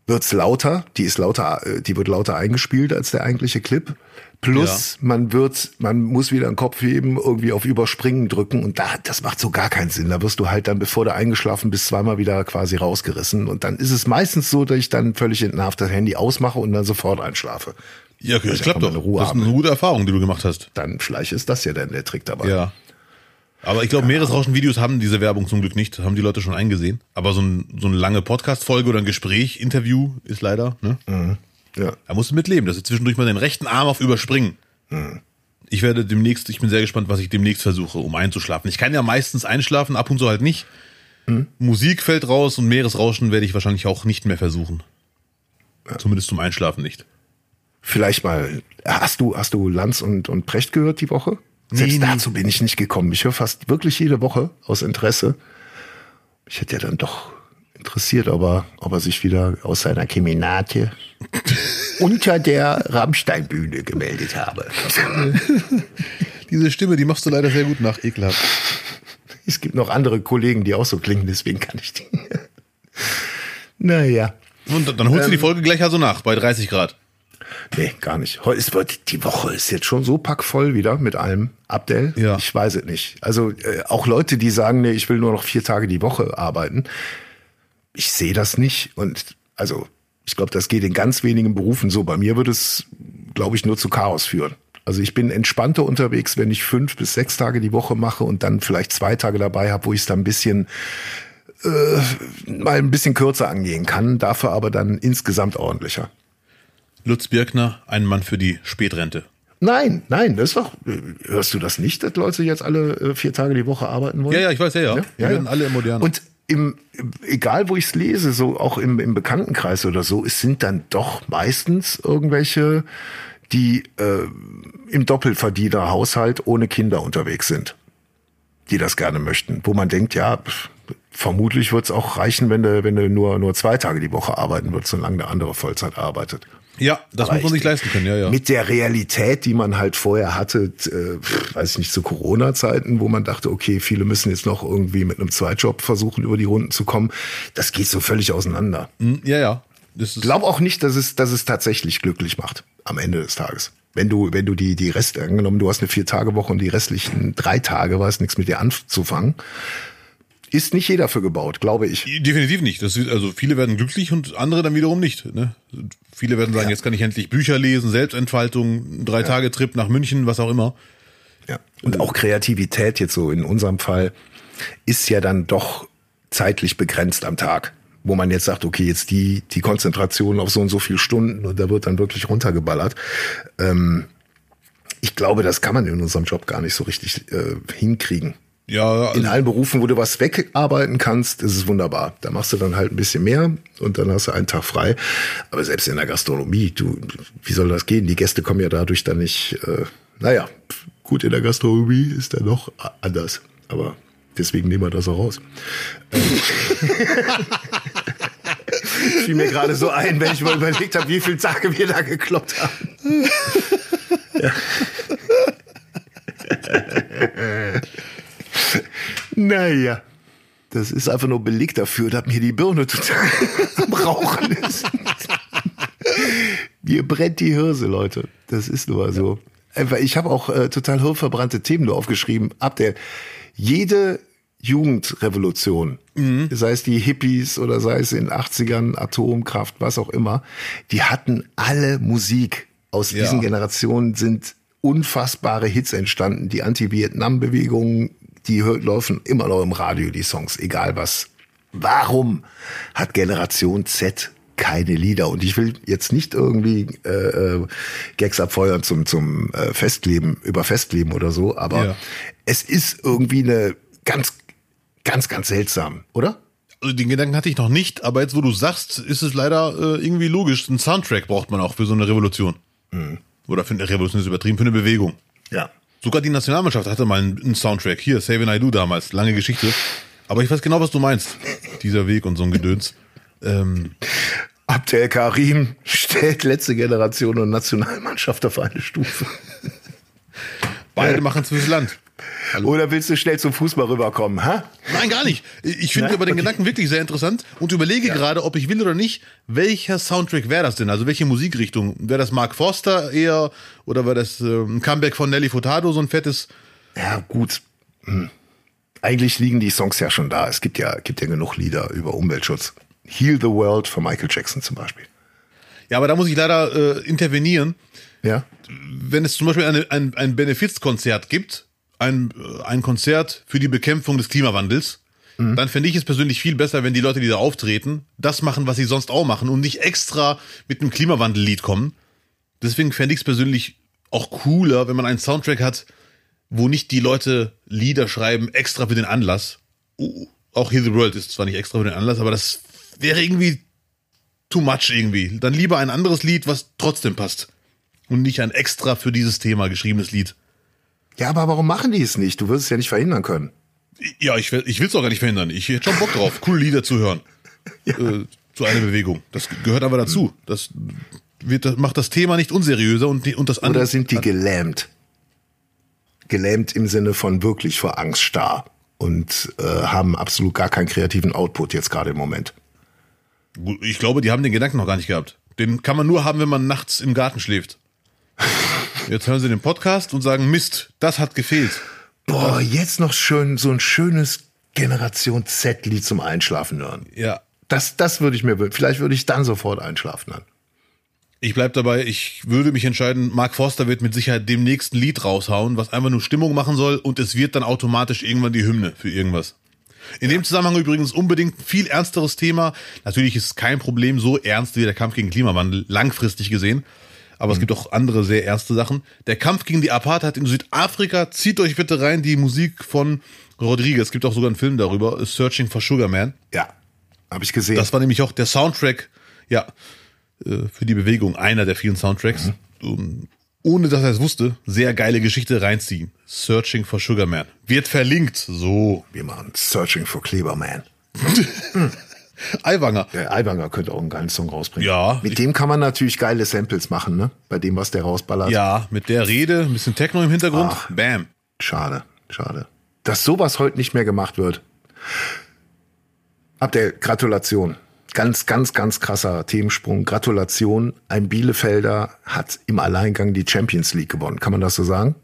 wird's lauter, die ist lauter, äh, die wird lauter eingespielt als der eigentliche Clip. Plus man wird, man muss wieder den Kopf heben, irgendwie auf Überspringen drücken und da, das macht so gar keinen Sinn. Da wirst du halt dann, bevor du eingeschlafen bist, zweimal wieder quasi rausgerissen und dann ist es meistens so, dass ich dann völlig entnervt das Handy ausmache und dann sofort einschlafe. Ja, okay, das ich klappt doch. das ist eine gute Erfahrung, die du gemacht hast. Dann vielleicht ist das ja dann der Trick dabei. Ja. Aber ich glaube, Meeresrauschen-Videos haben diese Werbung zum Glück nicht. Das haben die Leute schon eingesehen. Aber so, ein, so eine lange Podcast-Folge oder ein Gespräch, Interview ist leider, ne? Ja. Da musst du mit leben, dass sie zwischendurch mal den rechten Arm auf überspringen. Ich werde demnächst, ich bin sehr gespannt, was ich demnächst versuche, um einzuschlafen. Ich kann ja meistens einschlafen, ab und zu halt nicht. Musik fällt raus und Meeresrauschen werde ich wahrscheinlich auch nicht mehr versuchen. Zumindest zum Einschlafen nicht. Vielleicht mal, hast du, hast du Lanz und, und Precht gehört die Woche? Selbst Nee, nee. dazu bin ich nicht gekommen. Ich höre fast wirklich jede Woche aus Interesse. Ich hätte ja dann doch interessiert, ob er, ob er sich wieder aus seiner Keminate unter der Rammsteinbühne gemeldet habe. Diese Stimme, die machst du leider sehr gut nach, ekelhaft. Es gibt noch andere Kollegen, die auch so klingen, deswegen kann ich die. naja. Und dann holst du die Folge gleich also nach, bei 30 Grad. Nee, gar nicht. Heute ist wird die Woche ist jetzt schon so packvoll wieder mit allem. Abdel, Ja. ich weiß es nicht. Also äh, auch Leute, die sagen, nee, ich will nur noch vier Tage die Woche arbeiten. Ich sehe das nicht und also ich glaube, das geht in ganz wenigen Berufen so. Bei mir würde es, glaube ich, nur zu Chaos führen. Also ich bin entspannter unterwegs, wenn ich fünf bis sechs Tage die Woche mache und dann vielleicht zwei Tage dabei habe, wo ich es dann ein bisschen äh, mal ein bisschen kürzer angehen kann, dafür aber dann insgesamt ordentlicher. Lutz Birkner, ein Mann für die Spätrente. Nein, nein, das ist doch, hörst du das nicht, dass Leute jetzt alle äh, vier Tage die Woche arbeiten wollen? Ja, ja, ich weiß, ja, ja. Ja, ja, werden ja. alle im Modernen. Und im, egal wo ich es lese, so auch im, im Bekanntenkreis oder so, es sind dann doch meistens irgendwelche, die äh, im Doppelverdienerhaushalt ohne Kinder unterwegs sind, die das gerne möchten. Wo man denkt, ja, vermutlich wird es auch reichen, wenn du, wenn du nur, nur zwei Tage die Woche arbeiten würdest, solange der andere Vollzeit arbeitet. Ja, das Aber muss man sich ich- leisten können, ja, ja. Mit der Realität, die man halt vorher hatte, äh, weiß ich nicht, zu Corona-Zeiten, wo man dachte, okay, viele müssen jetzt noch irgendwie mit einem Zweitjob versuchen, über die Runden zu kommen. Das geht so völlig auseinander. Hm, ja, ja. Das ist, Glaub auch nicht, dass es, dass es tatsächlich glücklich macht am Ende des Tages. Wenn du, wenn du die, die Rest, angenommen, du hast eine Vier-Tage-Woche und die restlichen drei Tage weiß nichts mit dir anzufangen, ist nicht jeder für gebaut, glaube ich. Definitiv nicht. Das ist, also viele werden glücklich und andere dann wiederum nicht. Ne? Viele werden sagen, jetzt kann ich endlich Bücher lesen, Selbstentfaltung, drei Tage Trip nach München, was auch immer. Ja. Und auch Kreativität jetzt so in unserem Fall ist ja dann doch zeitlich begrenzt am Tag, wo man jetzt sagt, okay, jetzt die, die Konzentration auf so und so viele Stunden und da wird dann wirklich runtergeballert. Ähm, ich glaube, das kann man in unserem Job gar nicht so richtig äh, hinkriegen. Ja, In also, allen Berufen, wo du was wegarbeiten kannst, ist es wunderbar. Da machst du dann halt ein bisschen mehr und dann hast du einen Tag frei. Aber selbst in der Gastronomie, du, wie soll das gehen? Die Gäste kommen ja dadurch dann nicht, äh, naja, gut, in der Gastronomie ist dann noch anders. Aber deswegen nehmen wir das auch raus. Ähm, Fiel mir gerade so ein, wenn ich mal überlegt habe, wie viele Tage wir da gekloppt haben. Naja, das ist einfach nur Beleg dafür, dass mir die Birne total am Rauchen ist. Mir brennt die Hirse, Leute. Das ist nur so. Einfach, Ich habe auch äh, total hirnverbrannte Themen nur aufgeschrieben. Ab der jede Jugendrevolution, sei es die Hippies oder sei es in den 80ern Atomkraft, was auch immer, die hatten alle Musik. Aus Ja. diesen Generationen sind unfassbare Hits entstanden. Die Anti-Vietnam-Bewegung, die laufen immer noch im Radio, die Songs, egal was. Warum hat Generation Z keine Lieder? Und ich will jetzt nicht irgendwie äh, äh, Gags abfeuern zum, zum äh, Festleben, über Festleben oder so, aber Ja. es ist irgendwie eine ganz, ganz, ganz seltsam, oder? also den Gedanken hatte ich noch nicht, aber jetzt, wo du sagst, ist es leider äh, irgendwie logisch. Ein Soundtrack braucht man auch für so eine Revolution. Oder für eine Revolution ist übertrieben, für eine Bewegung. Ja. Sogar die Nationalmannschaft hatte mal einen, Soundtrack. Hier, Save I Do damals. Lange Geschichte. Aber ich weiß genau, was du meinst. Dieser Weg und so ein Gedöns. Ähm, Abdel Karim stellt letzte Generation und Nationalmannschaft auf eine Stufe. beide machen es fürs Land. Oder willst du schnell zum Fußball rüberkommen, ha? Nein, gar nicht. Ich finde Ja, aber den okay. Gedanken wirklich sehr interessant und überlege gerade, ob ich will oder nicht, welcher Soundtrack wäre das denn? Also welche Musikrichtung? Wäre das Mark Forster eher oder wäre das äh, ein Comeback von Nelly Furtado, so ein fettes? Ja, gut. Hm. Eigentlich liegen die Songs ja schon da. Es gibt ja, gibt ja genug Lieder über Umweltschutz. Heal the World von Michael Jackson zum Beispiel. Ja, aber da muss ich leider äh, intervenieren. Ja? Wenn es zum Beispiel eine, ein, ein Benefizkonzert gibt, ein, äh, ein Konzert für die Bekämpfung des Klimawandels, dann fände ich es persönlich viel besser, wenn die Leute, die da auftreten, das machen, was sie sonst auch machen und nicht extra mit einem Klimawandellied kommen. Deswegen fände ich es persönlich auch cooler, wenn man einen Soundtrack hat, wo nicht die Leute Lieder schreiben extra für den Anlass. Uh, auch Heal the World ist zwar nicht extra für den Anlass, aber das wäre irgendwie too much irgendwie. Dann lieber ein anderes Lied, was trotzdem passt. Und nicht ein extra für dieses Thema geschriebenes Lied. Ja, aber warum machen die es nicht? Du wirst es ja nicht verhindern können. Ja, ich, will- ich will es auch gar nicht verhindern. Ich hätte schon Bock drauf, coole Lieder zu hören. Äh, zu einer Bewegung. Das gehört aber dazu. Das, wird, macht das Thema nicht unseriöser und, die- und das andere. Oder sind die gelähmt? Gelähmt im Sinne von wirklich vor Angst starr und äh, haben absolut gar keinen kreativen Output jetzt gerade im Moment. Ich glaube, die haben den Gedanken noch gar nicht gehabt. Den kann man nur haben, wenn man nachts im Garten schläft. Jetzt hören sie den Podcast und sagen, Mist, das hat gefehlt. Boah, jetzt noch schön so ein schönes Generation Z-Lied zum Einschlafen hören. Ja, Das, das würde ich mir, vielleicht würde ich dann sofort einschlafen dann. Ich bleib dabei, ich würde mich entscheiden, Mark Forster wird mit Sicherheit dem nächsten Lied raushauen, was einfach nur Stimmung machen soll und es wird dann automatisch irgendwann die Hymne für irgendwas. In dem Zusammenhang übrigens unbedingt ein viel ernsteres Thema. Natürlich ist es kein Problem so ernst wie der Kampf gegen Klimawandel, langfristig gesehen. Aber es gibt auch andere sehr ernste Sachen. Der Kampf gegen die Apartheid in Südafrika, zieht euch bitte rein die Musik von Rodriguez. Es gibt auch sogar einen Film darüber, Searching for Sugar Man. Ja, habe ich gesehen. Das war nämlich auch der Soundtrack, ja, äh, für die Bewegung, einer der vielen Soundtracks. Um, ohne dass er es wusste, sehr geile Geschichte reinziehen. Searching for Sugar Man. Wird verlinkt. So. Wir machen Searching for Kleberman. Aiwanger. Der Aiwanger könnte auch einen geilen Song rausbringen. Ja. Mit dem kann man natürlich geile Samples machen, ne? Bei dem, was der rausballert. Ja, mit der Rede, ein bisschen Techno im Hintergrund. Ach. Bam. Schade, schade. Dass sowas heute nicht mehr gemacht wird. Abdel, Gratulation. Ganz, ganz, ganz krasser Themensprung. Gratulation. Ein Bielefelder hat im Alleingang die Champions League gewonnen. Kann man das so sagen?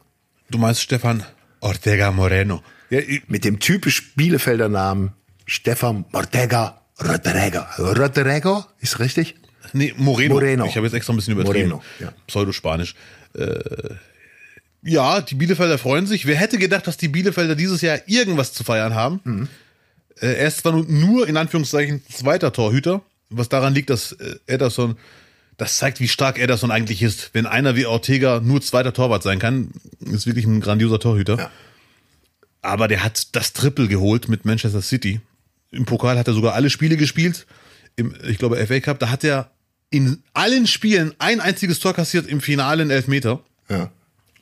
Du meinst Stefan Ortega Moreno. Ja, Mit dem typisch Bielefelder Namen Stefan Ortega Rodrego. Rodrego? Ist richtig? nee, Moreno. Moreno. Ich habe jetzt extra ein bisschen übertrieben. Moreno, ja. Pseudospanisch. Äh, ja, die Bielefelder freuen sich. Wer hätte gedacht, dass die Bielefelder dieses Jahr irgendwas zu feiern haben? Mhm. Äh, er ist zwar nur- nur in Anführungszeichen zweiter Torhüter, was daran liegt, dass äh, Ederson, das zeigt, wie stark Ederson eigentlich ist. Wenn einer wie Ortega nur zweiter Torwart sein kann, ist wirklich ein grandioser Torhüter. Ja. Aber der hat das Triple geholt mit Manchester City. Im Pokal hat er sogar alle Spiele gespielt. Im, ich glaube, FA Cup, da hat er in allen Spielen ein einziges Tor kassiert, im Finale einen Elfmeter. Ja.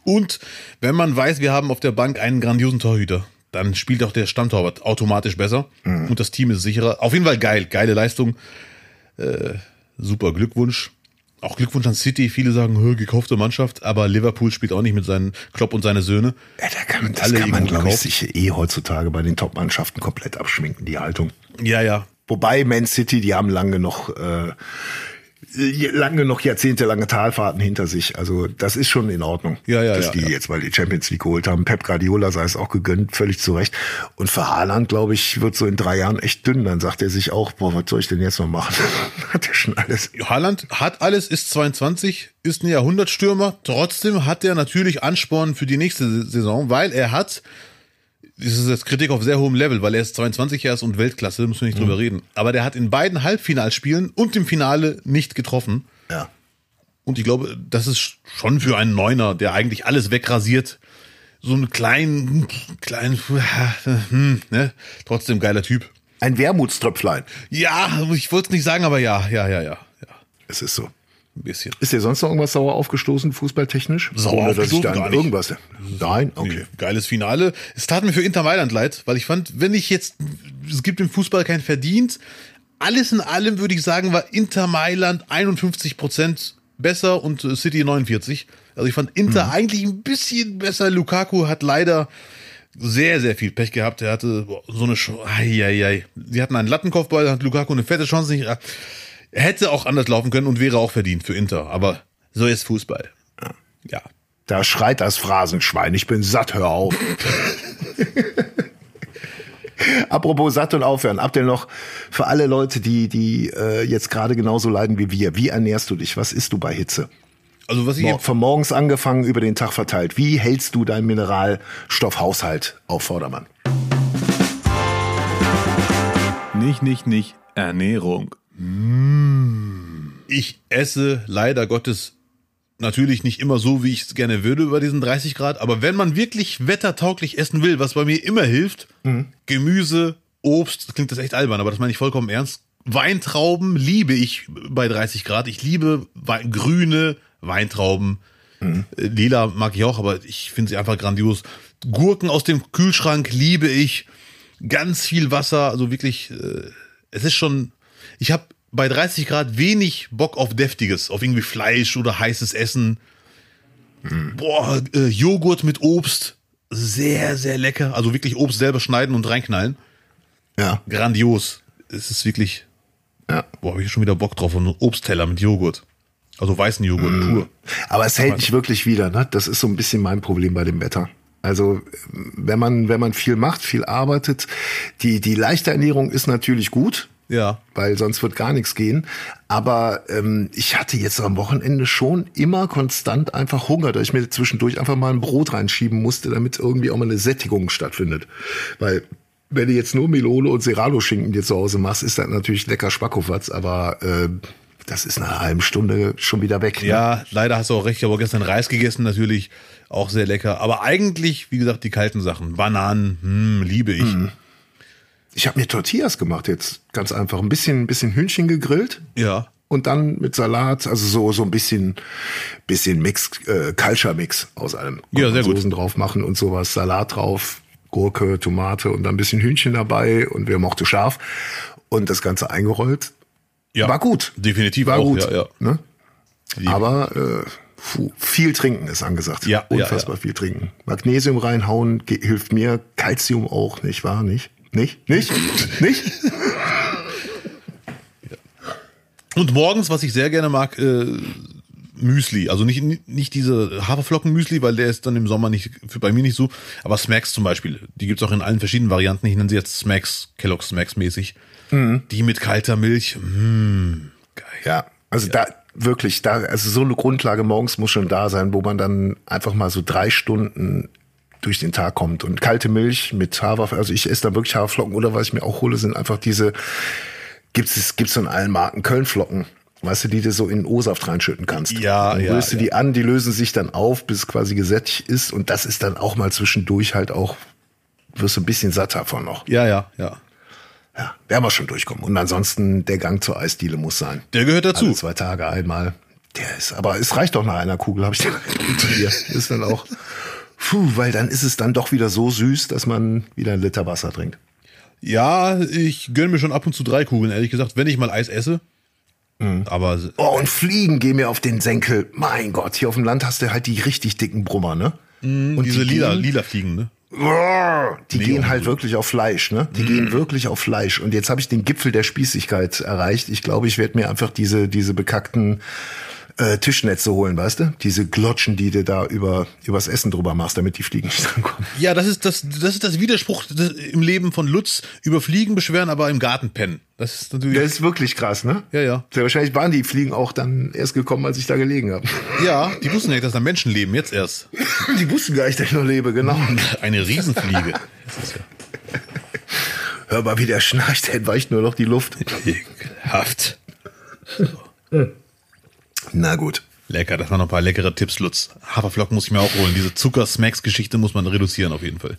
Und wenn man weiß, wir haben auf der Bank einen grandiosen Torhüter, dann spielt auch der Stammtorwart automatisch besser und das Team ist sicherer. Auf jeden Fall geil, geile Leistung. Äh, super Glückwunsch. Auch Glückwunsch an City. Viele sagen, "Hö, gekaufte Mannschaft, aber Liverpool spielt auch nicht mit seinen Klopp und seine Söhne. Ja, da kann, das alle kann man, glaube ich, sich eh heutzutage bei den Top-Mannschaften komplett abschminken, die Haltung. Ja, ja. Wobei Man City, die haben lange noch, äh, lange noch jahrzehntelange Talfahrten hinter sich. Also das ist schon in Ordnung, Ja, ja, dass ja, die ja. jetzt mal die Champions League geholt haben. Pep Guardiola sei es auch gegönnt, völlig zu Recht. Und für Haaland, glaube ich, wird so in drei Jahren echt dünn. Dann sagt er sich auch, boah, was soll ich denn jetzt noch machen? Hat er schon alles. Haaland hat alles, ist 22, ist ein Jahrhundertstürmer. Trotzdem hat er natürlich Ansporn für die nächste Saison, weil er hat, das ist jetzt Kritik auf sehr hohem Level, weil er ist 22 Jahre und Weltklasse, müssen wir nicht drüber reden. Aber der hat in beiden Halbfinalspielen und im Finale nicht getroffen. Ja. Und ich glaube, das ist schon für einen Neuner, der eigentlich alles wegrasiert, so einen kleinen, kleinen, hm, ne? trotzdem geiler Typ. Ein Wermutströpflein. Ja, ich wollte es nicht sagen, aber ja, ja, ja, ja, ja, Es ist so. Ein bisschen. Ist dir sonst noch irgendwas sauer aufgestoßen, fußballtechnisch? Sauer Ohne, dass ich aufgestoßen? da Gar nicht. irgendwas. Nein? Okay. Nee, geiles Finale. Es tat mir für Inter Mailand leid, weil ich fand, wenn ich jetzt, es gibt im Fußball kein Verdient. Alles in allem würde ich sagen, war Inter Mailand 51 Prozent besser und City 49. Also ich fand Inter Mhm. eigentlich ein bisschen besser. Lukaku hat leider sehr, sehr viel Pech gehabt. Er hatte so eine, Sch- Eieiei. Sie hatten einen Lattenkopfball, da hat Lukaku eine fette Chance nicht. Er hätte auch anders laufen können und wäre auch verdient für Inter. Aber so ist Fußball. Ja. Da schreit das Phrasenschwein. Ich bin satt, hör auf. Apropos satt und aufhören. Abdel noch für alle Leute, die, die äh, jetzt gerade genauso leiden wie wir. Wie ernährst du dich? Was isst du bei Hitze? Also was ich Mor von morgens angefangen über den Tag verteilt. Wie hältst du deinen Mineralstoffhaushalt auf Vordermann? Nicht, nicht, nicht. Ernährung. Ich esse leider Gottes natürlich nicht immer so, wie ich es gerne würde über diesen 30 Grad, aber wenn man wirklich wettertauglich essen will, was bei mir immer hilft, Gemüse, Obst, das klingt das echt albern, aber das meine ich vollkommen ernst. Weintrauben liebe ich bei 30 Grad. Ich liebe Wei- grüne Weintrauben. Äh, Lila mag ich auch, aber ich finde sie einfach grandios. Gurken aus dem Kühlschrank liebe ich. Ganz viel Wasser, also wirklich, äh, es ist schon, ich habe bei 30 Grad wenig Bock auf deftiges, auf irgendwie Fleisch oder heißes Essen. Boah, äh, Joghurt mit Obst, sehr, sehr lecker. Also wirklich Obst selber schneiden und reinknallen. Ja, Grandios. Es ist wirklich, ja. boah, hab ich schon wieder Bock drauf. Und Obstteller mit Joghurt. Also weißen Joghurt, pur. Aber es hält nicht wirklich wieder, ne? Das ist so ein bisschen mein Problem bei dem Wetter. Also, wenn man, wenn man viel macht, viel arbeitet, die, die leichte Ernährung ist natürlich gut, Ja. weil sonst wird gar nichts gehen. Aber ähm, ich hatte jetzt am Wochenende schon immer konstant einfach Hunger, dass ich mir zwischendurch einfach mal ein Brot reinschieben musste, damit irgendwie auch mal eine Sättigung stattfindet. Weil wenn du jetzt nur Melone und Serrano-Schinken dir zu Hause machst, ist das natürlich lecker Spackofatz, aber äh, das ist nach einer halben Stunde schon wieder weg. Ne? Ja, leider hast du auch recht. Ich habe gestern Reis gegessen, natürlich auch sehr lecker. Aber eigentlich, wie gesagt, die kalten Sachen. Bananen, hm, liebe ich. Ich habe mir Tortillas gemacht jetzt, ganz einfach. Ein bisschen, ein bisschen Hühnchen gegrillt Ja. und dann mit Salat, also so so ein bisschen, bisschen Mix, äh, Culture Mix aus allem. Ja, sehr gut. Soßen drauf machen und sowas, Salat drauf, Gurke, Tomate und dann ein bisschen Hühnchen dabei und wer mochte scharf und das Ganze eingerollt. ja. War gut. Definitiv War auch, gut. ja, ja. Ne? Aber äh, puh, viel trinken ist angesagt. Ja, ja, Unfassbar ja. viel trinken. Magnesium reinhauen hilft mir, Calcium auch, nicht wahr? Nicht? Nicht? Nicht? Nicht? Und morgens, was ich sehr gerne mag, äh, Müsli. Also nicht, nicht diese Haferflocken-Müsli, weil der ist dann im Sommer nicht, für bei mir nicht so. Aber Smacks zum Beispiel, die gibt's auch in allen verschiedenen Varianten. Ich nenne sie jetzt Smacks, Kellogg's Smacks mäßig. Mhm. Die mit kalter Milch. Mm, geil. Ja, also da wirklich, da, also so eine Grundlage morgens muss schon da sein, wo man dann einfach mal so drei Stunden durch den Tag kommt. Und kalte Milch mit Hafer, also ich esse da wirklich Haferflocken oder was ich mir auch hole, sind einfach diese, gibt's es, gibt's so in allen Marken Kölnflocken. Weißt du, die du so in O-Saft reinschütten kannst. Ja, dann ja, rührst du ja. die an, die lösen sich dann auf, bis es quasi gesättigt ist. Und das ist dann auch mal zwischendurch halt auch, wirst du ein bisschen satt davon noch. Ja, ja, ja. Ja, werden wir schon durchkommen. Und ansonsten, der Gang zur Eisdiele muss sein. Der gehört dazu. Alle zwei Tage einmal. Der ist, aber es reicht doch nach einer Kugel, habe ich dir. Ist dann auch, puh, weil dann ist es dann doch wieder so süß, dass man wieder einen Liter Wasser trinkt. Ja, ich gönn mir schon ab und zu drei Kugeln, ehrlich gesagt, wenn ich mal Eis esse. Mhm. Aber Oh, und Fliegen gehen mir auf den Senkel. Mein Gott, hier auf dem Land hast du halt die richtig dicken Brummer, ne? Und diese die lila, gehen- lila Fliegen, ne? Die gehen halt wirklich auf Fleisch, ne? Die Mhm. gehen wirklich auf Fleisch. Und jetzt habe ich den Gipfel der Spießigkeit erreicht. Ich glaube, ich werde mir einfach diese, diese bekackten äh, Tischnetze holen, weißt du? Diese Glotschen, die du da über übers Essen drüber machst, damit die Fliegen nicht drankommen. Ja, das ist das, das ist das Widerspruch des- im Leben von Lutz. Über Fliegen beschweren, aber im Garten pennen. Das ist natürlich. Das ist wirklich krass, ne? Ja, ja. Sehr wahrscheinlich waren die Fliegen auch dann erst gekommen, als ich da gelegen habe. Ja, die wussten ja nicht, dass da Menschen leben, jetzt erst. Die wussten gar nicht, dass ich noch lebe, genau. Eine Riesenfliege. Ja Hör mal, wie der schnarcht, der entweicht nur noch die Luft. ekelhaft. Na gut. Lecker, das waren noch ein paar leckere Tipps, Lutz. Haferflocken muss ich mir auch holen. Diese Zucker-Smacks-Geschichte muss man reduzieren auf jeden Fall.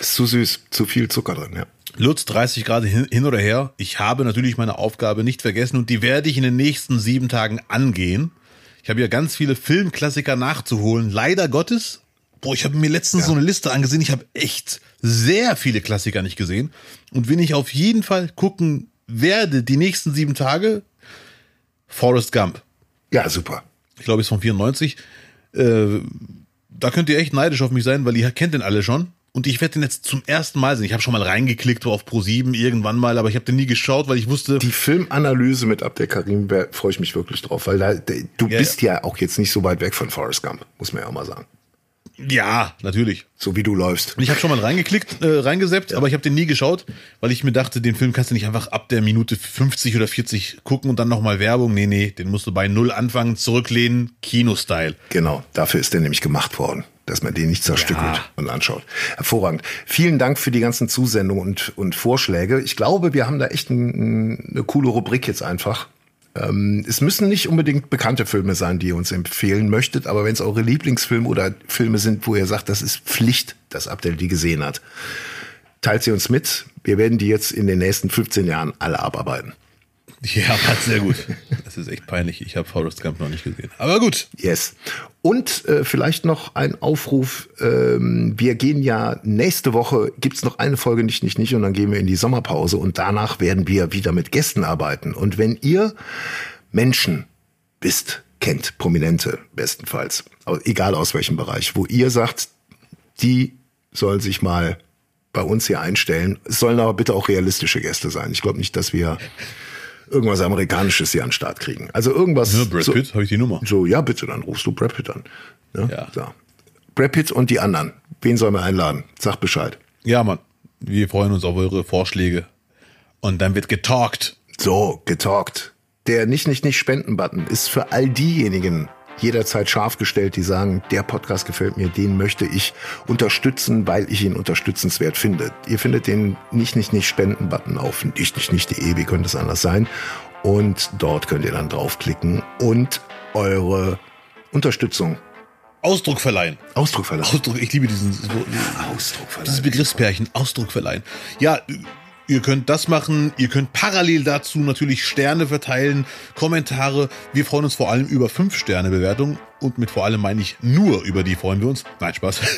Ist zu süß, zu viel Zucker drin, ja. Lutz, 30 Grad hin, hin oder her. Ich habe natürlich meine Aufgabe nicht vergessen und die werde ich in den nächsten sieben Tagen angehen. Ich habe ja ganz viele Filmklassiker nachzuholen. Leider Gottes. Boah, ich habe mir letztens so eine Liste angesehen. Ich habe echt sehr viele Klassiker nicht gesehen. Und wenn ich auf jeden Fall gucken werde, die nächsten sieben Tage, Forrest Gump. Ja, super. Ich glaube, ist von 94. Äh, da könnt ihr echt neidisch auf mich sein, weil ihr kennt den alle schon. Und ich werde den jetzt zum ersten Mal sehen. Ich habe schon mal reingeklickt auf Pro7 irgendwann mal, aber ich habe den nie geschaut, weil ich wusste, Die Filmanalyse mit Abdel Karim freue ich mich wirklich drauf, weil da, du Ja, bist ja. auch jetzt nicht so weit weg von Forrest Gump, muss man ja auch mal sagen. Ja, natürlich. So wie du läufst. Und ich habe schon mal reingeklickt, äh, reingeseppt, aber ich habe den nie geschaut, weil ich mir dachte, den Film kannst du nicht einfach ab der Minute 50 oder 40 gucken und dann nochmal Werbung. Nee, nee, den musst du bei Null anfangen, zurücklehnen, Kino-Style. Genau, dafür ist der nämlich gemacht worden, dass man den nicht zerstückelt Ja. und anschaut. Hervorragend. Vielen Dank für die ganzen Zusendungen und, und Vorschläge. Ich glaube, wir haben da echt ein, eine coole Rubrik jetzt einfach. Ähm, es müssen nicht unbedingt bekannte Filme sein, die ihr uns empfehlen möchtet, aber wenn es eure Lieblingsfilme oder Filme sind, wo ihr sagt, das ist Pflicht, dass Abdel die gesehen hat, teilt sie uns mit. Wir werden die jetzt in den nächsten 15 Jahren alle abarbeiten. Ja, passt sehr gut. Das ist echt peinlich. Ich habe Forrest Gump noch nicht gesehen. Aber gut. Yes. Und äh, vielleicht noch ein Aufruf. Ähm, wir gehen ja nächste Woche, gibt's noch eine Folge nicht, nicht, nicht und dann gehen wir in die Sommerpause und danach werden wir wieder mit Gästen arbeiten. Und wenn ihr Menschen wisst, kennt, Prominente bestenfalls, egal aus welchem Bereich, wo ihr sagt, die sollen sich mal bei uns hier einstellen. Es sollen aber bitte auch realistische Gäste sein. Ich glaube nicht, dass wir irgendwas Amerikanisches hier an den Start kriegen. Also irgendwas. Ja, Brad so- Pitt, habe ich die Nummer. so, ja, bitte, dann rufst du Brad Pitt an. Ja. Ja. So. Brad Pitt und die anderen. Wen sollen wir einladen? Sag Bescheid. Ja, Mann. Wir freuen uns auf eure Vorschläge. Und dann wird getalkt. So, getalkt. Der nicht, nicht, nicht Spenden-Button ist für all diejenigen, jederzeit scharf gestellt, die sagen, der Podcast gefällt mir, den möchte ich unterstützen, weil ich ihn unterstützenswert finde. Ihr findet den nicht, nicht, nicht Spenden-Button auf nicht, nicht, nicht.de, wie könnte es anders sein. Und dort könnt ihr dann draufklicken und eure Unterstützung Ausdruck verleihen. Ausdruck verleihen. Ausdruck, ich liebe diesen Ausdruck verleihen. dieses Begriffspärchen, Ausdruck verleihen. Ja, ihr könnt das machen, ihr könnt parallel dazu natürlich Sterne verteilen, Kommentare. Wir freuen uns vor allem über 5-Sterne-Bewertungen und mit vor allem meine ich nur über die freuen wir uns. Nein, Spaß.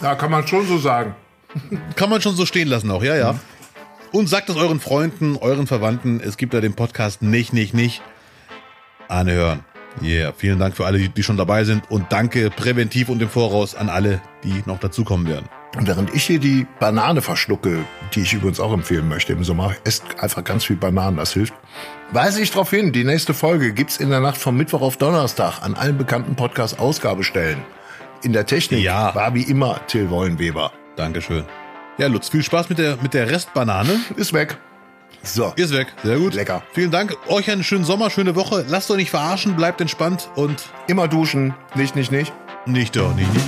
Ja, kann man schon so sagen. Kann man schon so stehen lassen auch, ja, ja. Und sagt es euren Freunden, euren Verwandten, es gibt da den Podcast nicht, nicht, nicht. Anhören. Yeah, vielen Dank für alle, die, die schon dabei sind und danke präventiv und im Voraus an alle, die noch dazukommen werden. Und während ich hier die Banane verschlucke, die ich übrigens auch empfehlen möchte im Sommer, esst einfach ganz viel Bananen, das hilft. Weise ich darauf hin, die nächste Folge gibt's in der Nacht vom Mittwoch auf Donnerstag an allen bekannten Podcast-Ausgabestellen. In der Technik Ja. war wie immer Till Wollenweber. Dankeschön. Ja, Lutz, viel Spaß mit der, mit der Restbanane. Ist weg. So. Ist weg. Sehr gut. Lecker. Vielen Dank. Euch einen schönen Sommer, schöne Woche. Lasst euch nicht verarschen, bleibt entspannt und Immer duschen. Nicht, nicht, nicht. nicht doch, nicht, nicht.